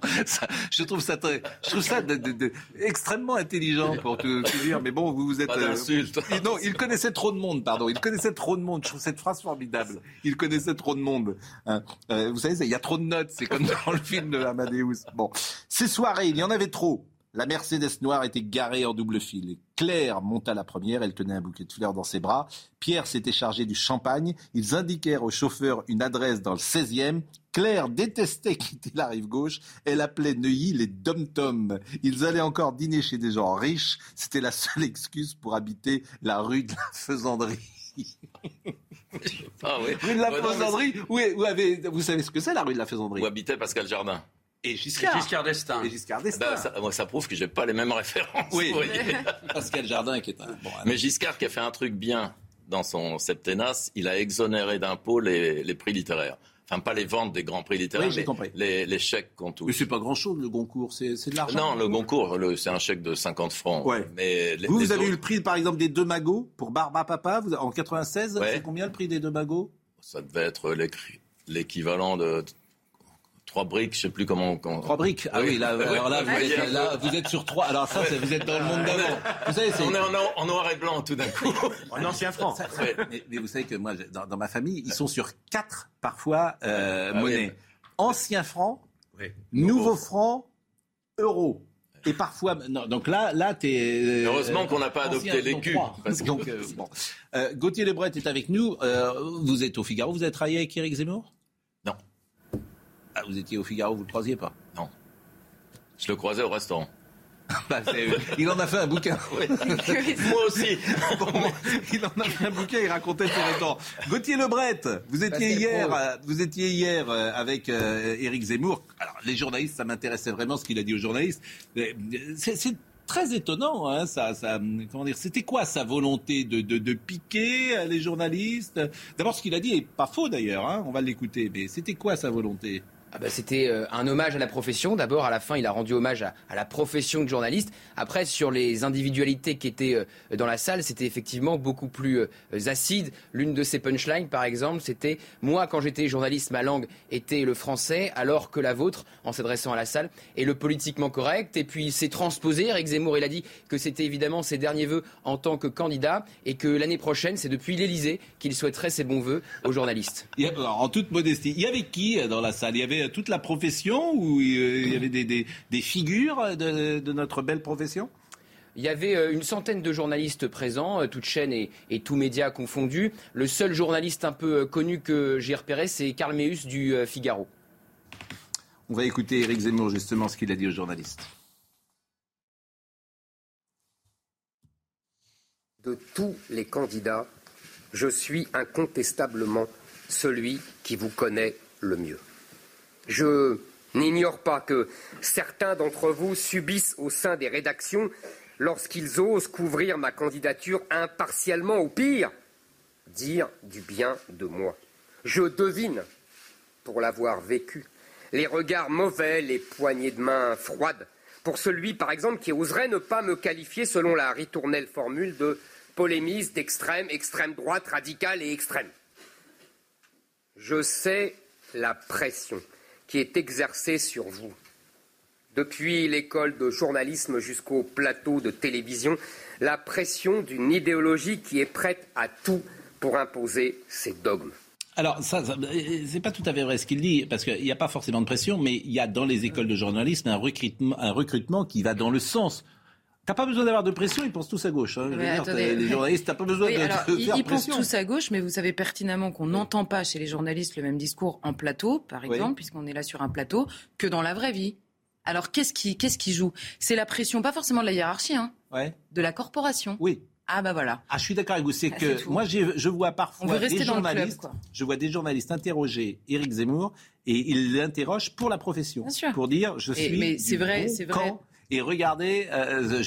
je trouve ça très, je trouve ça de, extrêmement intelligent pour te, dire, mais bon, vous vous êtes... Pas euh, non, il connaissait trop de monde, pardon, il connaissait trop de monde, je trouve cette phrase formidable, il connaissait trop de monde. Hein. Euh, vous savez, il y a trop de notes, c'est comme dans le film de Amadeus. Bon, ces soirées, il y en avait trop. La Mercedes noire était garée en double fil. Claire monta la première, elle tenait un bouquet de fleurs dans ses bras. Pierre s'était chargé du champagne. Ils indiquèrent au chauffeur une adresse dans le 16e. Claire détestait quitter la rive gauche. Elle appelait Neuilly les dom-toms. Ils allaient encore dîner chez des gens riches. C'était la seule excuse pour habiter la rue de la Faisanderie. Ah oui. Rue de la Faisanderie. vous savez ce que c'est la rue de la Faisanderie? Où habitait Pascal Jardin et Giscard. Giscard d'Estaing. Et Giscard d'Estaing. Ben, ça, moi, ça prouve que j'ai pas les mêmes références. Oui. Pascal Jardin qui est un. Bon, Mais Giscard qui a fait un truc bien dans son septennat, il a exonéré d'impôts les, les prix littéraires. Enfin, pas les ventes des grands prix littéraires, mais les, les, chèques qu'on touche. Mais c'est pas grand-chose, le Goncourt, c'est, de l'argent. Non, le Goncourt, c'est un chèque de 50 francs. Ouais. Mais vous, vous avez eu le prix, par exemple, des deux magots pour Barba Papa vous, en 96. C'est combien le prix des deux magots? Ça devait être l'équivalent de trois briques, je sais plus comment. Trois briques? Ah oui, là, alors là, vous, êtes, sur trois. Alors ça, vous êtes dans le monde d'avant. Vous savez, on est en, noir et blanc tout d'un coup. en ancien franc. Mais, vous savez que moi, dans, ma famille, ils sont sur quatre parfois euh, ah monnaies. Ancien franc, nouveau franc, euro. Et parfois, donc là, là, t'es. Euh, Heureusement qu'on n'a pas adopté l'écu. Donc, euh, bon. Euh, Gauthier Lebret est avec nous. vous êtes au Figaro. Vous avez travaillé avec Éric Zemmour? Non. Ah, vous étiez au Figaro, vous ne le croisiez pas? Non. Je le croisais au restaurant. Bah, il en a fait un bouquin. Moi aussi. il en a fait un bouquin, il racontait les temps. Gauthier Lebret, vous étiez hier, euh, vous étiez hier euh, avec euh, Éric Zemmour. Alors, les journalistes, ça m'intéressait vraiment ce qu'il a dit aux journalistes. C'est très étonnant, hein, ça, ça, comment dire, c'était quoi sa volonté de, de, de piquer les journalistes? D'abord, ce qu'il a dit est pas faux d'ailleurs, hein, on va l'écouter, mais c'était quoi sa volonté? Ah bah, c'était euh, un hommage à la profession. D'abord, à la fin, il a rendu hommage à, la profession de journaliste. Après, sur les individualités qui étaient euh, dans la salle, c'était effectivement beaucoup plus euh, acide. L'une de ses punchlines, par exemple, c'était Moi, quand j'étais journaliste, ma langue était le français, alors que la vôtre, en s'adressant à la salle, est le politiquement correct. Et puis, c'est transposé. Eric Zemmour, il a dit que c'était évidemment ses derniers vœux en tant que candidat et que l'année prochaine, c'est depuis l'Elysée qu'il souhaiterait ses bons vœux aux journalistes. en toute modestie, il y avait qui dans la salle? Il y avait toute la profession ou il y avait des, figures de, notre belle profession? Il y avait euh, une centaine de journalistes présents, euh, toutes chaînes et, et tous médias confondus. Le seul journaliste un peu euh, connu que j'ai repéré, c'est Karl Meus du Figaro. On va écouter Éric Zemmour justement ce qu'il a dit aux journalistes. De tous les candidats, je suis incontestablement celui qui vous connaît le mieux. Je n'ignore pas que certains d'entre vous subissent au sein des rédactions lorsqu'ils osent couvrir ma candidature impartialement ou pire, dire du bien de moi. Je devine, pour l'avoir vécu, les regards mauvais, les poignées de main froides, pour celui, par exemple, qui oserait ne pas me qualifier selon la ritournelle formule de polémiste d'extrême, extrême droite, radicale et extrême. Je sais la pression qui est exercée sur vous. Depuis l'école de journalisme jusqu'au plateau de télévision, la pression d'une idéologie qui est prête à tout pour imposer ses dogmes. Alors, ça, c'est pas tout à fait vrai ce qu'il dit, parce qu'il n'y a pas forcément de pression, mais il y a dans les écoles de journalisme un recrutement, un recrutement qui va dans le sens T'as pas besoin d'avoir de pression, ils pensent tous à gauche. Hein. les journalistes, t'as pas besoin de, alors, Ils pensent tous à gauche, mais vous savez pertinemment qu'on n'entend pas chez les journalistes le même discours en plateau, par exemple, puisqu'on est là sur un plateau, que dans la vraie vie. Alors qu'est-ce qui, qu'est-ce qui joue? C'est la pression, pas forcément de la hiérarchie, hein, de la corporation. Oui. Ah bah voilà. Ah, je suis d'accord avec vous. C'est ah, que moi, je vois parfois des journalistes. je vois des journalistes interroger Éric Zemmour et ils l'interrogent pour la profession, pour dire je suis. mais c'est vrai, c'est vrai et regardez euh,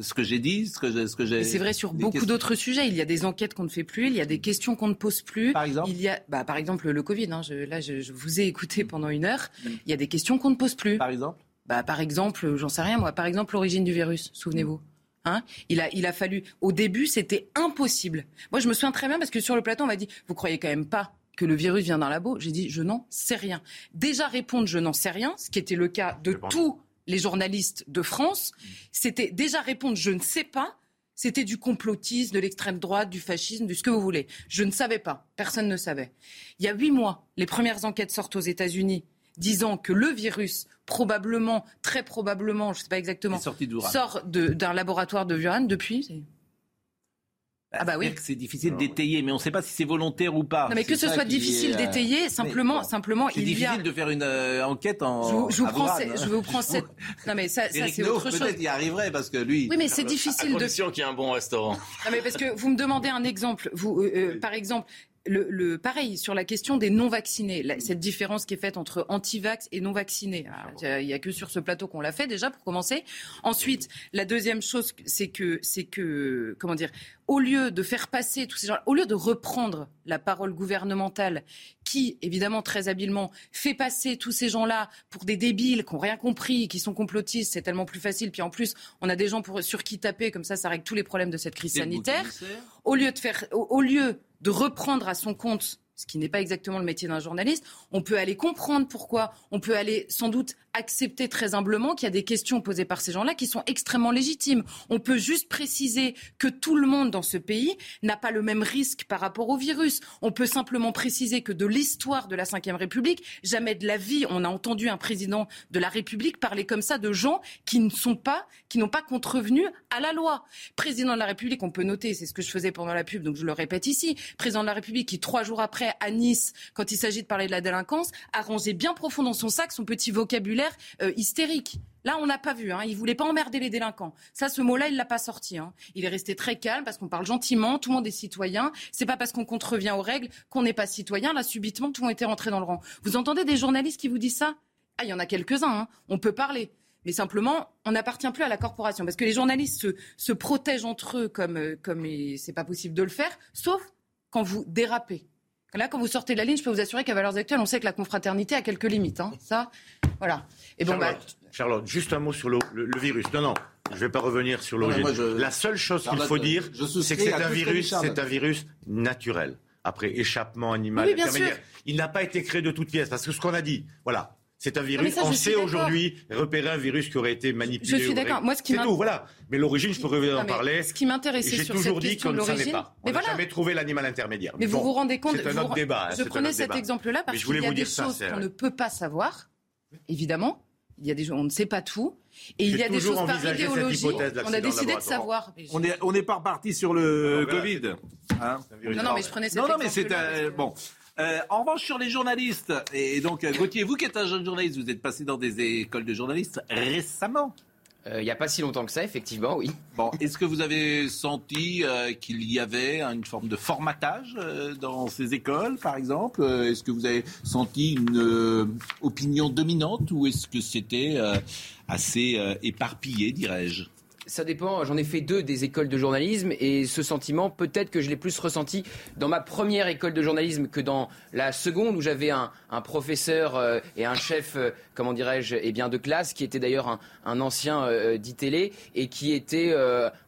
ce que j'ai dit, ce que, ce que j'ai. C'est vrai sur beaucoup d'autres sujets. Il y a des enquêtes qu'on ne fait plus, il y a des questions qu'on ne pose plus. Par exemple. Il y a, bah, par exemple, le Covid. Hein, je, là, je, vous ai écouté pendant une heure. Mm. Il y a des questions qu'on ne pose plus. Par exemple. Bah, par exemple, j'en sais rien moi. Par exemple, l'origine du virus. Souvenez-vous. Hein il, a, il a fallu. Au début, c'était impossible. Moi, je me souviens très bien parce que sur le plateau, on m'a dit Vous croyez quand même pas que le virus vient d'un labo? J'ai dit Je n'en sais rien. Déjà répondre Je n'en sais rien, ce qui était le cas de tous les journalistes de France, c'était déjà répondre je ne sais pas. C'était du complotisme, de l'extrême droite, du fascisme, de ce que vous voulez. Je ne savais pas. Personne ne savait. Il y a huit mois, les premières enquêtes sortent aux États-Unis disant que le virus, probablement, très probablement, je ne sais pas exactement, sort d'un laboratoire de Wuhan depuis. Ah bah oui. C'est difficile d'étayer, mais on ne sait pas si c'est volontaire ou pas. Non, mais que ce soit difficile euh, d'étayer, simplement, simplement, il y a. C'est difficile de faire une euh, enquête en. Je, vous, prends, je vous prends cette. Non mais ça, ça c'est autre chose. Peut-être y arriverait parce que lui. Oui, mais c'est difficile à condition qu'il y ait un bon restaurant. Non mais parce que vous me demandez un exemple. Vous, euh, par exemple, le, pareil, sur la question des non-vaccinés, cette différence qui est faite entre anti-vax et non-vaccinés. Il n'y a, que sur ce plateau qu'on l'a fait déjà pour commencer. Ensuite, la deuxième chose, c'est que, c'est que, comment dire, au lieu de faire passer tous ces gens, au lieu de reprendre la parole gouvernementale qui, évidemment, très habilement, fait passer tous ces gens-là pour des débiles qui n'ont rien compris, qui sont complotistes, c'est tellement plus facile. Puis en plus, on a des gens pour, sur qui taper, comme ça, ça règle tous les problèmes de cette crise sanitaire. Au lieu de faire, au lieu de reprendre à son compte ce qui n'est pas exactement le métier d'un journaliste, on peut aller comprendre pourquoi, on peut aller sans doute accepter très humblement qu'il y a des questions posées par ces gens-là qui sont extrêmement légitimes. On peut juste préciser que tout le monde dans ce pays n'a pas le même risque par rapport au virus. On peut simplement préciser que de l'histoire de la Ve République, jamais de la vie, on a entendu un président de la République parler comme ça de gens qui ne sont pas, qui n'ont pas contrevenu à la loi. Président de la République, on peut noter, c'est ce que je faisais pendant la pub, donc je le répète ici, président de la République qui, trois jours après, à Nice, quand il s'agit de parler de la délinquance, a rangé bien profond dans son sac son petit vocabulaire euh, hystérique. Là, on n'a pas vu. Hein. Il voulait pas emmerder les délinquants. Ça, ce mot-là, il l'a pas sorti. Hein. Il est resté très calme parce qu'on parle gentiment. Tout le monde est citoyen. C'est pas parce qu'on contrevient aux règles qu'on n'est pas citoyen. Là, subitement, tout le monde était rentré dans le rang. Vous entendez des journalistes qui vous disent ça? Ah, il y en a quelques-uns. Hein. On peut parler. Mais simplement, on n'appartient plus à la corporation. Parce que les journalistes se, protègent entre eux comme, euh, comme c'est pas possible de le faire, sauf quand vous dérapez. Là, quand vous sortez de la ligne, je peux vous assurer qu'à Valeurs Actuelles, on sait que la confraternité a quelques limites. Hein. Ça, voilà. Et bon, bah, Charlotte, juste un mot sur le, virus. Non, non, je ne vais pas revenir sur l'origine. La seule chose qu'il faut dire, c'est que c'est un virus, c'est un virus naturel. Après échappement animal, il n'a pas été créé de toute pièce. Parce que ce qu'on a dit, voilà, c'est un virus. on sait aujourd'hui repérer un virus qui aurait été manipulé. Je suis d'accord. Moi, ce qui c'est tout. Voilà. Mais l'origine, je peux revenir en parler. Ce qui m'intéressait sur toujours cette dit qu'on ne savait pas. On n'a jamais trouvé l'animal intermédiaire. Mais, vous vous rendez compte C'est un autre débat. Je prenais cet exemple-là parce qu'il y a des choses qu'on ne peut pas savoir. Évidemment, il y a des choses on ne sait pas tout. Et il y a des choses par idéologie. On a décidé de savoir. On n'est on est pas reparti sur le Covid. Hein non, non, mais je prenais cet exemple. Non, non, mais c'est bon. Euh, en revanche, sur les journalistes, et donc euh, Gauthier, vous qui êtes un jeune journaliste, vous êtes passé dans des écoles de journalistes récemment. Euh, il n'y a pas si longtemps que ça, effectivement, oui. Bon, est-ce que vous avez senti qu'il y avait une forme de formatage dans ces écoles, par exemple? Est-ce que vous avez senti une opinion dominante ou est-ce que c'était assez éparpillé, dirais-je? Ça dépend. J'en ai fait deux des écoles de journalisme et ce sentiment, peut-être que je l'ai plus ressenti dans ma première école de journalisme que dans la seconde où j'avais un, professeur euh, et un chef, euh, comment dirais-je, eh bien de classe qui était d'ailleurs un, ancien euh, d'ITélé et qui était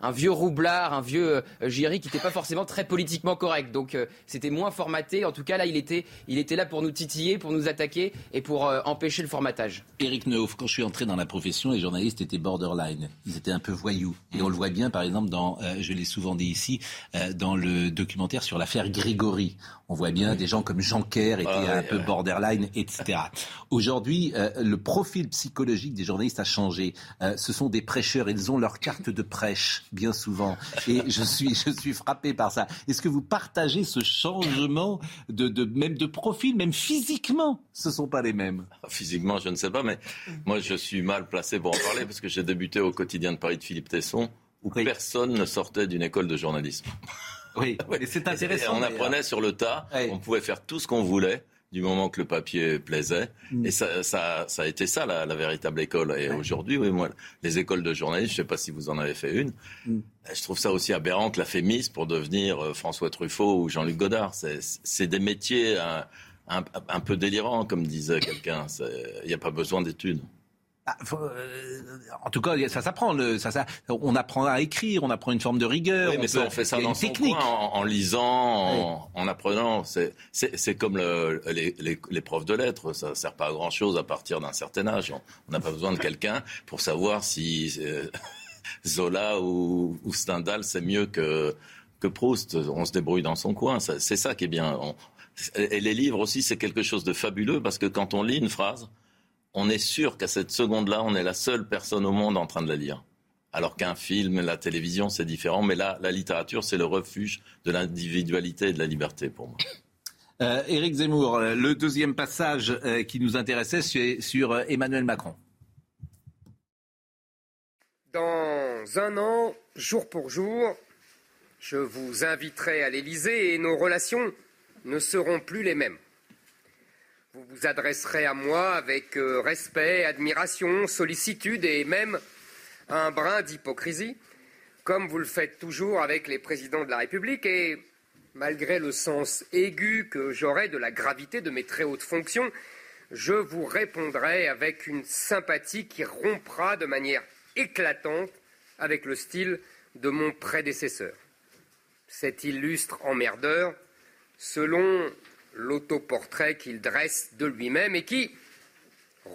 un vieux roublard, un vieux Géry qui n'était pas forcément très politiquement correct. Donc c'était moins formaté. En tout cas là, il était, il était là pour nous titiller, pour nous attaquer et pour empêcher le formatage. Éric Neuf, quand je suis entré dans la profession, les journalistes étaient borderline. Ils étaient un peu et on le voit bien, par exemple, dans, euh, je l'ai souvent dit ici, euh, dans le documentaire sur l'affaire Grégory. On voit bien des gens comme Jean Kerr étaient un peu borderline, etc. Aujourd'hui, euh, le profil psychologique des journalistes a changé. ce sont des prêcheurs, ils ont leur carte de prêche, bien souvent. Et je suis, je suis frappé par ça. Est-ce que vous partagez ce changement de, de, même de profil, même physiquement? Ce ne sont pas les mêmes. Physiquement, je ne sais pas, mais moi, je suis mal placé pour en parler parce que j'ai débuté au quotidien de Paris de Philippe Tesson, où personne ne sortait d'une école de journalisme. Oui, c'est intéressant. on apprenait sur le tas, on pouvait faire tout ce qu'on voulait du moment que le papier plaisait. Mm. Et ça, ça, ça, a été ça, la, la véritable école. Et aujourd'hui, oui, moi, les écoles de journalisme, je ne sais pas si vous en avez fait une, mm. je trouve ça aussi aberrant que la FEMIS pour devenir euh, François Truffaut ou Jean-Luc Godard. C'est des métiers un, un, un, peu délirants, comme disait quelqu'un. Il n'y a pas besoin d'études. Ah, euh, en tout cas, ça s'apprend. Ça, ça, on apprend à écrire, on apprend une forme de rigueur. Oui, mais on, fait ça dans son technique. en, lisant, en, apprenant. C'est comme le, les, les, profs de lettres. Ça ne sert pas à grand-chose à partir d'un certain âge. On n'a pas besoin de quelqu'un pour savoir si euh, Zola ou, ou Stendhal, c'est mieux que, que Proust. On se débrouille dans son coin. C'est ça qui est bien. et les livres aussi, c'est quelque chose de fabuleux parce que quand on lit une phrase, on est sûr qu'à cette seconde-là, on est la seule personne au monde en train de la lire. Alors qu'un film, la télévision, c'est différent. Mais là, la littérature, c'est le refuge de l'individualité et de la liberté pour moi. Euh, Éric Zemmour, le deuxième passage euh, qui nous intéressait, c'est sur euh, Emmanuel Macron. Dans un an, jour pour jour, je vous inviterai à l'Élysée et nos relations ne seront plus les mêmes. Vous vous adresserez à moi avec euh, respect, admiration, sollicitude et même un brin d'hypocrisie, comme vous le faites toujours avec les présidents de la République, et malgré le sens aigu que j'aurai de la gravité de mes très hautes fonctions, je vous répondrai avec une sympathie qui rompra de manière éclatante avec le style de mon prédécesseur. Cet illustre emmerdeur, selon l'autoportrait qu'il dresse de lui-même et qui,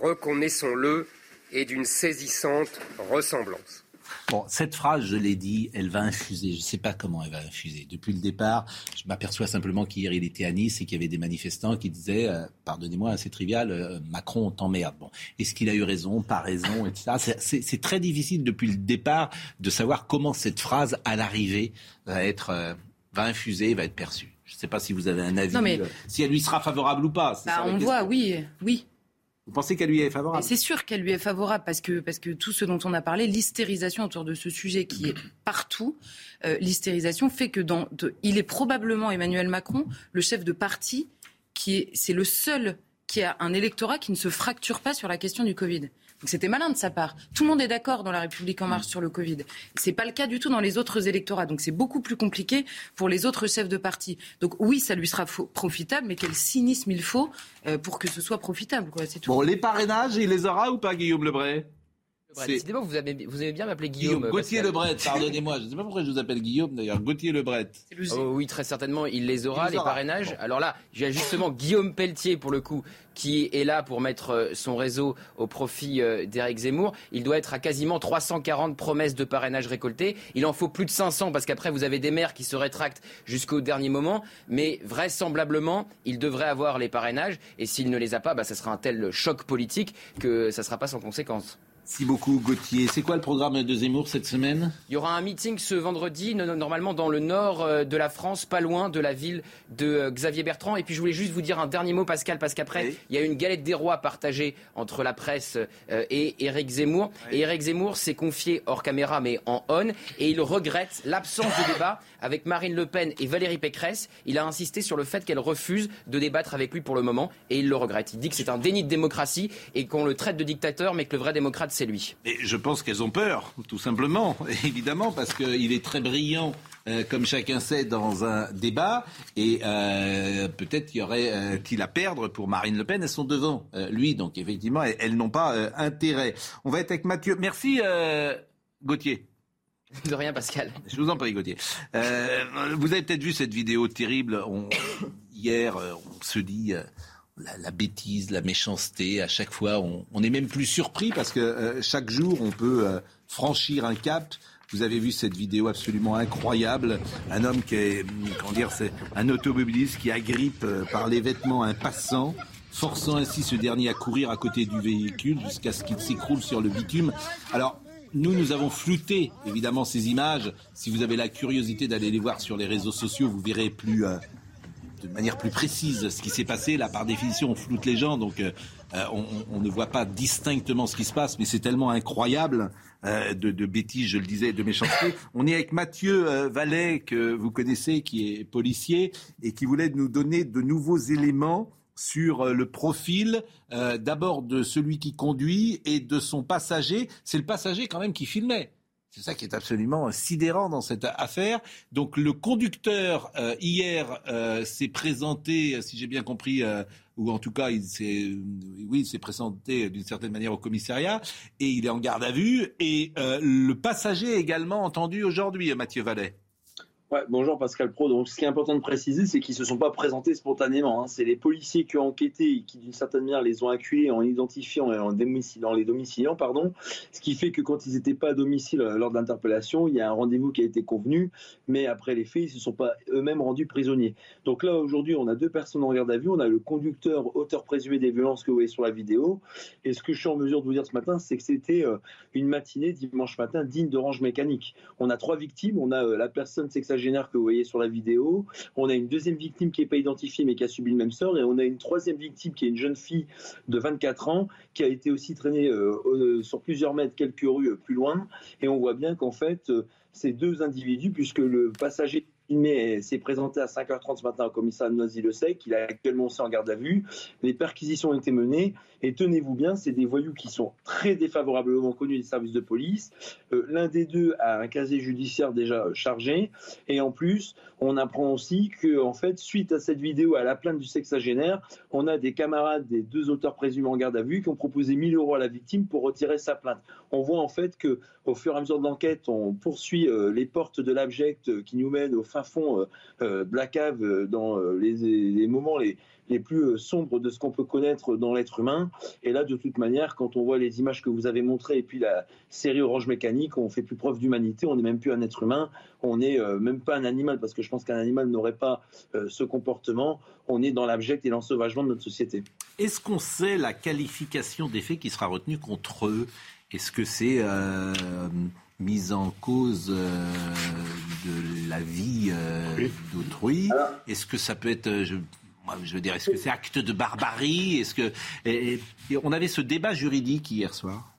reconnaissons-le, est d'une saisissante ressemblance. Bon, cette phrase, je l'ai dit, elle va infuser. Je ne sais pas comment elle va infuser. Depuis le départ, je m'aperçois simplement qu'hier, il était à Nice et qu'il y avait des manifestants qui disaient, euh, pardonnez-moi, c'est trivial, euh, Macron, on t'emmerde. Bon, est-ce qu'il a eu raison, pas raison, etc. C'est très difficile depuis le départ de savoir comment cette phrase, à l'arrivée, va être, euh, va infuser, va être perçue. Je ne sais pas si vous avez un avis, si elle lui sera favorable ou pas. Bah, on voit, oui, oui. Vous pensez qu'elle lui est favorable? C'est sûr qu'elle lui est favorable parce que, parce que tout ce dont on a parlé, l'hystérisation autour de ce sujet qui est partout, euh, l'hystérisation fait que dans, il est probablement Emmanuel Macron le chef de parti qui est, c'est le seul qui a un électorat qui ne se fracture pas sur la question du Covid. Donc c'était malin de sa part. Tout le monde est d'accord dans la République en marche sur le Covid. C'est pas le cas du tout dans les autres électorats. Donc c'est beaucoup plus compliqué pour les autres chefs de parti. Donc oui, ça lui sera profitable, mais quel cynisme il faut euh, pour que ce soit profitable. Quoi. Tout. Bon, les parrainages, il les aura ou pas, Guillaume Lebray? Décidément, vous, avez, vous aimez bien m'appeler Guillaume. Guillaume Gauthier Lebret, pardonnez-moi. Je ne sais pas pourquoi je vous appelle Guillaume d'ailleurs. Gauthier Lebret. Oh, oui, très certainement, il les aura, les, parrainages. Alors là, j'ai justement Guillaume Pelletier, pour le coup, qui est là pour mettre euh, son réseau au profit euh, d'Éric Zemmour. Il doit être à quasiment 340 promesses de parrainage récoltées. Il en faut plus de 500 parce qu'après, vous avez des maires qui se rétractent jusqu'au dernier moment. Mais vraisemblablement, il devrait avoir les parrainages. Et s'il ne les a pas, bah, ça sera un tel choc politique que ça ne sera pas sans conséquence. Merci beaucoup Gauthier. C'est quoi le programme de Zemmour cette semaine? Il y aura un meeting ce vendredi, normalement dans le nord euh, de la France, pas loin de la ville de euh, Xavier Bertrand. Et puis je voulais juste vous dire un dernier mot Pascal, parce qu'après, il y a une galette des rois partagée entre la presse euh, et Éric Zemmour. Et Éric Zemmour s'est confié hors caméra mais en on, et il regrette l'absence de débat avec Marine Le Pen et Valérie Pécresse. Il a insisté sur le fait qu'elle refuse de débattre avec lui pour le moment, et il le regrette. Il dit que c'est un déni de démocratie et qu'on le traite de dictateur, mais que le vrai démocrate c'est lui. Et je pense qu'elles ont peur, tout simplement, évidemment, parce qu'il est très brillant. Euh, comme chacun sait, dans un débat, et euh, peut-être y aurait-il à perdre pour Marine Le Pen. Elles sont devant euh, lui, donc effectivement, elles, n'ont pas intérêt. On va être avec Mathieu. Merci, Gauthier. De rien, Pascal. Je vous en prie, Gauthier. vous avez peut-être vu cette vidéo terrible. hier, on se dit la, bêtise, la méchanceté. À chaque fois, on, est même plus surpris parce que euh, chaque jour, on peut euh, franchir un cap. Vous avez vu cette vidéo absolument incroyable. Un homme qui est, comment dire, c'est un automobiliste qui agrippe euh, par les vêtements un passant, forçant ainsi ce dernier à courir à côté du véhicule jusqu'à ce qu'il s'écroule sur le bitume. Alors, nous, nous avons flouté évidemment ces images. Si vous avez la curiosité d'aller les voir sur les réseaux sociaux, vous verrez plus de manière plus précise ce qui s'est passé. Là, par définition, on floute les gens, donc euh, euh, on, ne voit pas distinctement ce qui se passe, mais c'est tellement incroyable euh, de, bêtises, je le disais, de méchanceté. On est avec Mathieu Vallet, que vous connaissez, qui est policier, et qui voulait nous donner de nouveaux éléments sur le profil d'abord de celui qui conduit et de son passager. C'est le passager quand même qui filmait. C'est ça qui est absolument sidérant dans cette affaire. Donc le conducteur euh, hier euh, s'est présenté, si j'ai bien compris, euh, ou en tout cas il s'est, oui, s'est présenté d'une certaine manière au commissariat et il est en garde à vue. Et le passager également entendu aujourd'hui, Mathieu Vallet bonjour Pascal Pro. Donc, ce qui est important de préciser, c'est qu'ils ne se sont pas présentés spontanément. Hein. C'est les policiers qui ont enquêté et qui, d'une certaine manière, les ont accueillis en identifiant et en, les domiciliant. Pardon. Ce qui fait que quand ils n'étaient pas à domicile euh, lors de l'interpellation, il y a un rendez-vous qui a été convenu, mais après les faits, ils ne se sont pas eux-mêmes rendus prisonniers. Donc là, aujourd'hui, on a deux personnes en garde à vue. On a le conducteur, auteur présumé des violences que vous voyez sur la vidéo. Et ce que je suis en mesure de vous dire ce matin, c'est que c'était euh, une matinée, dimanche matin, digne d'orange mécanique. On a trois victimes. On a euh, la personne que vous voyez sur la vidéo. On a une deuxième victime qui n'est pas identifiée mais qui a subi le même sort. Et on a une troisième victime qui est une jeune fille de 24 ans qui a été aussi traînée euh, sur plusieurs mètres, quelques rues euh, plus loin. Et on voit bien qu'en fait, euh, ces deux individus, puisque le passager il s'est présenté à 5h30 ce matin au commissariat de Noisy-le-Sec. Il a actuellement aussi en garde à vue. Les perquisitions ont été menées. Et tenez-vous bien, c'est des voyous qui sont très défavorablement connus des services de police. Euh, l'un des deux a un casier judiciaire déjà chargé. Et en plus, on apprend aussi que, fait, suite à cette vidéo, à la plainte du sexagénaire, on a des camarades des deux auteurs présumés en garde à vue qui ont proposé 1000 euros à la victime pour retirer sa plainte. On voit en fait que, au fur et à mesure de l'enquête, on poursuit euh, les portes de l'abject qui nous mènent au fin fond de cave dans les, moments les, les plus sombres de ce qu'on peut connaître dans l'être humain. Et là, de toute manière, quand on voit les images que vous avez montrées et puis la série Orange Mécanique, on fait plus preuve d'humanité, on n'est même plus un être humain, on n'est même pas un animal, parce que je pense qu'un animal n'aurait pas ce comportement, on est dans l'abject et l'ensauvagement de notre société. Est-ce qu'on sait la qualification des faits qui sera retenue contre eux? Est-ce que c'est euh, mise en cause euh, de la vie euh, d'autrui. Est-ce que ça peut être... Je, veux dire, est-ce que c'est acte de barbarie? Est-ce que on avait ce débat juridique hier soir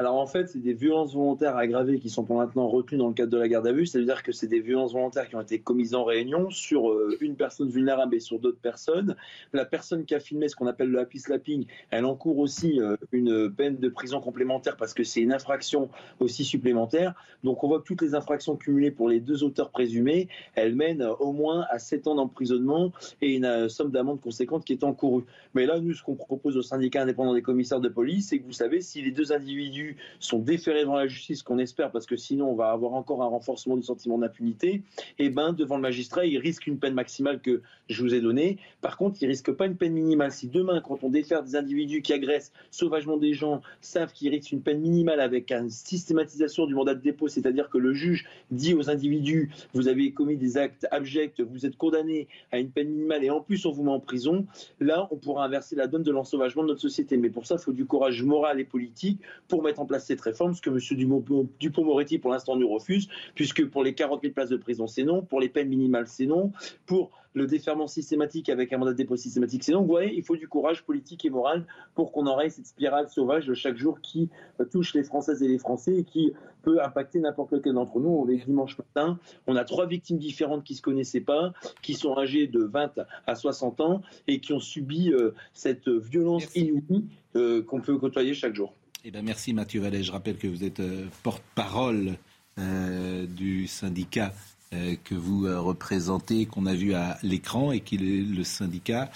alors en fait, c'est des violences volontaires aggravées qui sont pour maintenant retenues dans le cadre de la garde à vue. C'est-à-dire que c'est des violences volontaires qui ont été commises en réunion sur euh, une personne vulnérable et sur d'autres personnes. La personne qui a filmé ce qu'on appelle le happy slapping, elle encourt aussi euh, une peine de prison complémentaire parce que c'est une infraction aussi supplémentaire. Donc on voit que toutes les infractions cumulées pour les deux auteurs présumés, elles mènent au moins à 7 ans d'emprisonnement et une somme d'amende conséquente qui est encourue. Mais là, nous, ce qu'on propose au syndicat indépendant des commissaires de police, c'est que vous savez, si les deux individus sont déférés devant la justice, qu'on espère, parce que sinon on va avoir encore un renforcement du sentiment d'impunité, et eh ben devant le magistrat, il risque une peine maximale que je vous ai donnée. Par contre, il risque pas une peine minimale. Si demain, quand on défère des individus qui agressent sauvagement des gens, savent qu'ils risquent une peine minimale avec une systématisation du mandat de dépôt, c'est-à-dire que le juge dit aux individus, vous avez commis des actes abjects, vous êtes condamné à une peine minimale et en plus on vous met en prison, là on pourra inverser la donne de l'ensauvagement de notre société. Mais pour ça, il faut du courage moral et politique pour mettre en place cette réforme, ce que M. Dupont-Moretti, pour l'instant, nous refuse, puisque pour les 40 000 places de prison, c'est non, pour les peines minimales, c'est non, pour le déferment systématique avec un mandat de dépôt systématique, c'est non. Vous voyez, il faut du courage politique et moral pour qu'on enraye cette spirale sauvage de chaque jour qui euh, touche les Françaises et les Français et qui peut impacter n'importe lequel d'entre nous. On est dimanche matin, on a trois victimes différentes qui ne se connaissaient pas, qui sont âgées de 20 à 60 ans et qui ont subi euh, cette violence inouïe euh, qu'on peut côtoyer chaque jour. Eh ben merci Mathieu Vallet. Je rappelle que vous êtes euh, porte-parole euh, du syndicat euh, que vous représentez, qu'on a vu à l'écran, et qu'il est le syndicat,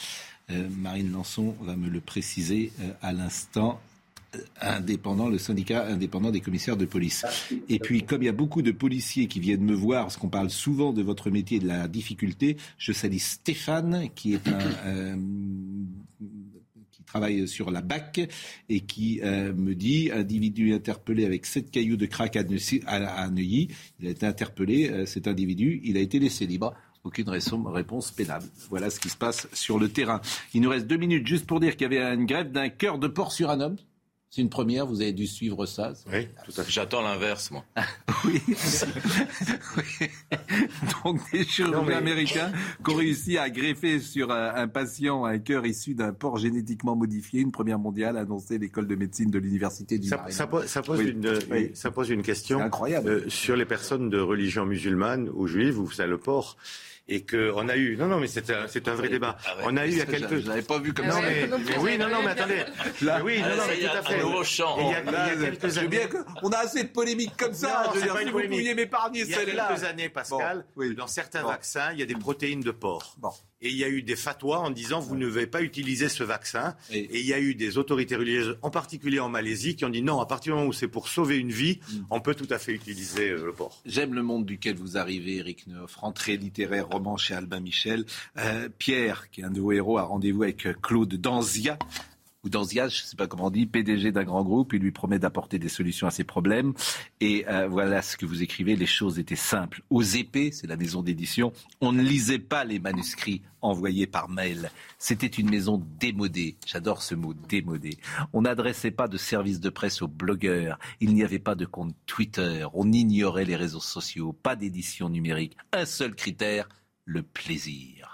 Marine Lançon va me le préciser à l'instant, indépendant, le syndicat indépendant des commissaires de police. Et puis, comme il y a beaucoup de policiers qui viennent me voir, parce qu'on parle souvent de votre métier et de la difficulté, je salue Stéphane, qui est un travaille sur la BAC et qui euh, me dit individu interpellé avec sept cailloux de crack à Neuilly. Il a été interpellé, euh, cet individu, il a été laissé libre aucune réponse pénale. Voilà ce qui se passe sur le terrain. Il nous reste deux minutes juste pour dire qu'il y avait une grève d'un cœur de porc sur un homme. C'est une première, vous avez dû suivre ça. Oui, tout à fait. J'attends l'inverse, moi. oui. Donc des chirurgiens américains qui ont réussi à greffer sur un, patient un cœur issu d'un porc génétiquement modifié, une première mondiale, a annoncé l'école de médecine de l'université du ça, ça, pose, ça, pose une, ça pose une question incroyable. Euh, sur les personnes de religion musulmane ou juive ou ça le et qu'on a eu. Non, non, mais c'est un, c'est un vrai débat. On a eu il y a quelques. Je l'avais pas vu comme ça. Mais, oui, non, non, mais attendez. Là, oui, non, non, mais tout à fait. Il y a, il y a quelques années. Bien que, on a assez de polémiques comme ça. je veux dire, si vous pouviez m'épargner celle-là. Il y a quelques années, Pascal, dans certains vaccins, il y a des protéines de porc. Bon et il y a eu des fatwas en disant vous ne devez pas utiliser ce vaccin. Et, il y a eu des autorités religieuses, en particulier en Malaisie, qui ont dit non, à partir du moment où c'est pour sauver une vie, mm. on peut tout à fait utiliser euh, le porc. J'aime le monde duquel vous arrivez, Eric Neuf, rentrée littéraire, roman chez Albin Michel. Euh, Pierre, qui est un de vos héros, a rendez-vous avec euh, Claude Danzia ou Danzias, je ne sais pas comment on dit, PDG d'un grand groupe. Il lui promet d'apporter des solutions à ses problèmes. Et euh, voilà ce que vous écrivez. Les choses étaient simples. Aux épées, c'est la maison d'édition, on ne lisait pas les manuscrits envoyés par mail. C'était une maison démodée. J'adore ce mot, démodé. On n'adressait pas de service de presse aux blogueurs. Il n'y avait pas de compte Twitter. On ignorait les réseaux sociaux. Pas d'édition numérique. Un seul critère, le plaisir.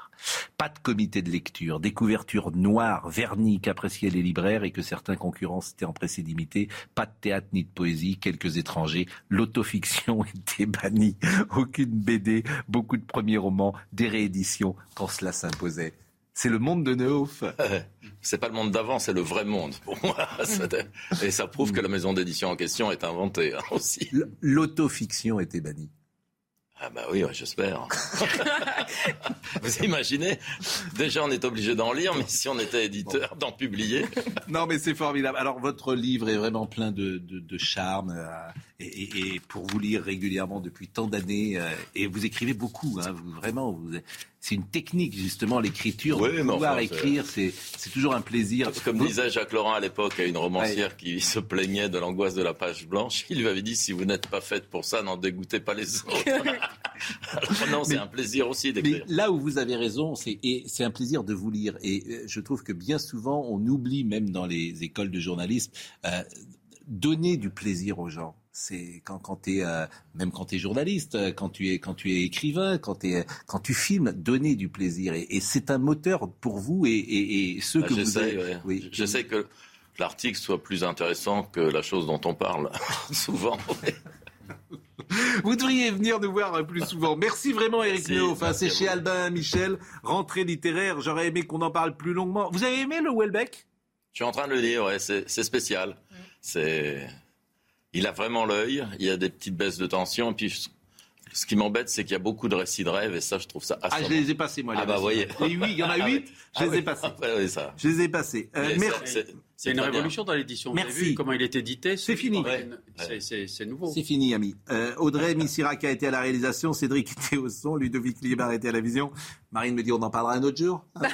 Pas de comité de lecture, des couvertures noires, vernies qu'appréciaient les libraires et que certains concurrents s'étaient empressés d'imiter. Pas de théâtre ni de poésie, quelques étrangers. L'autofiction était bannie. Aucune BD, beaucoup de premiers romans, des rééditions quand cela s'imposait. C'est le monde de Neuf. C'est pas le monde d'avant, c'est le vrai monde pour moi. Et ça prouve que la maison d'édition en question est inventée hein, aussi. L'autofiction était bannie. Ah bah oui, j'espère. Vous imaginez Déjà, on est obligé d'en lire, mais si on était éditeur, d'en publier. Non, mais c'est formidable. Alors, votre livre est vraiment plein de, charme. Euh, et, pour vous lire régulièrement depuis tant d'années, euh, et vous écrivez beaucoup, hein, vraiment, vous, c'est une technique justement l'écriture. Oui, pouvoir écrire, c'est toujours un plaisir. Comme disait Jacques Laurent à l'époque à une romancière qui se plaignait de l'angoisse de la page blanche, il lui avait dit si vous n'êtes pas faite pour ça, n'en dégoûtez pas les autres. Alors non, c'est un plaisir aussi d'écrire. Mais là où vous avez raison, c'est et c'est un plaisir de vous lire. Et euh, je trouve que bien souvent, on oublie même dans les écoles de journalisme euh, donner du plaisir aux gens c'est quand, quand tu es euh, même quand tu es journaliste, euh, quand tu es quand tu es écrivain, quand, es, quand tu filmes, donner du plaisir et, c'est un moteur pour vous et, et, ceux bah, que vous avez. Oui. J'essaie que l'article soit plus intéressant que la chose dont on parle souvent. Vous devriez venir nous voir plus souvent. Merci vraiment, Eric Neuf. c'est chez Albin Michel, rentrée littéraire. J'aurais aimé qu'on en parle plus longuement. Vous avez aimé le Welbeck? Je suis en train de le lire, ouais. C'est spécial. C'est il a vraiment l'œil, il y a des petites baisses de tension, et puis ce qui m'embête, c'est qu'il y a beaucoup de récits de rêves, et ça, je trouve ça assez. Ah, je les ai passés, moi. Ah, bah, voyez. oui, il y en a ah huit, je les ai passés. Ah, ça. Je les ai passés. Euh, merci. C'est une révolution dans l'édition. Merci. Vous avez vu comment il est édité C'est fini. C'est nouveau. C'est fini, ami. Euh, Audrey Missirac a été à la réalisation, Cédric était au son, Ludovic Liébar était à la vision. Marine me dit on en parlera un autre jour.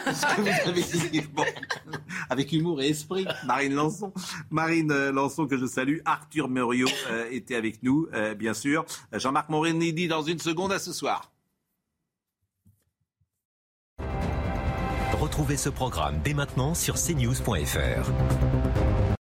Avec humour et esprit. Marine Lançon. Marine euh, Lançon que je salue. Arthur Muriot euh, était avec nous, bien sûr. Jean-Marc Morini dit dans une seconde à ce soir. Retrouvez ce programme dès maintenant sur cnews.fr.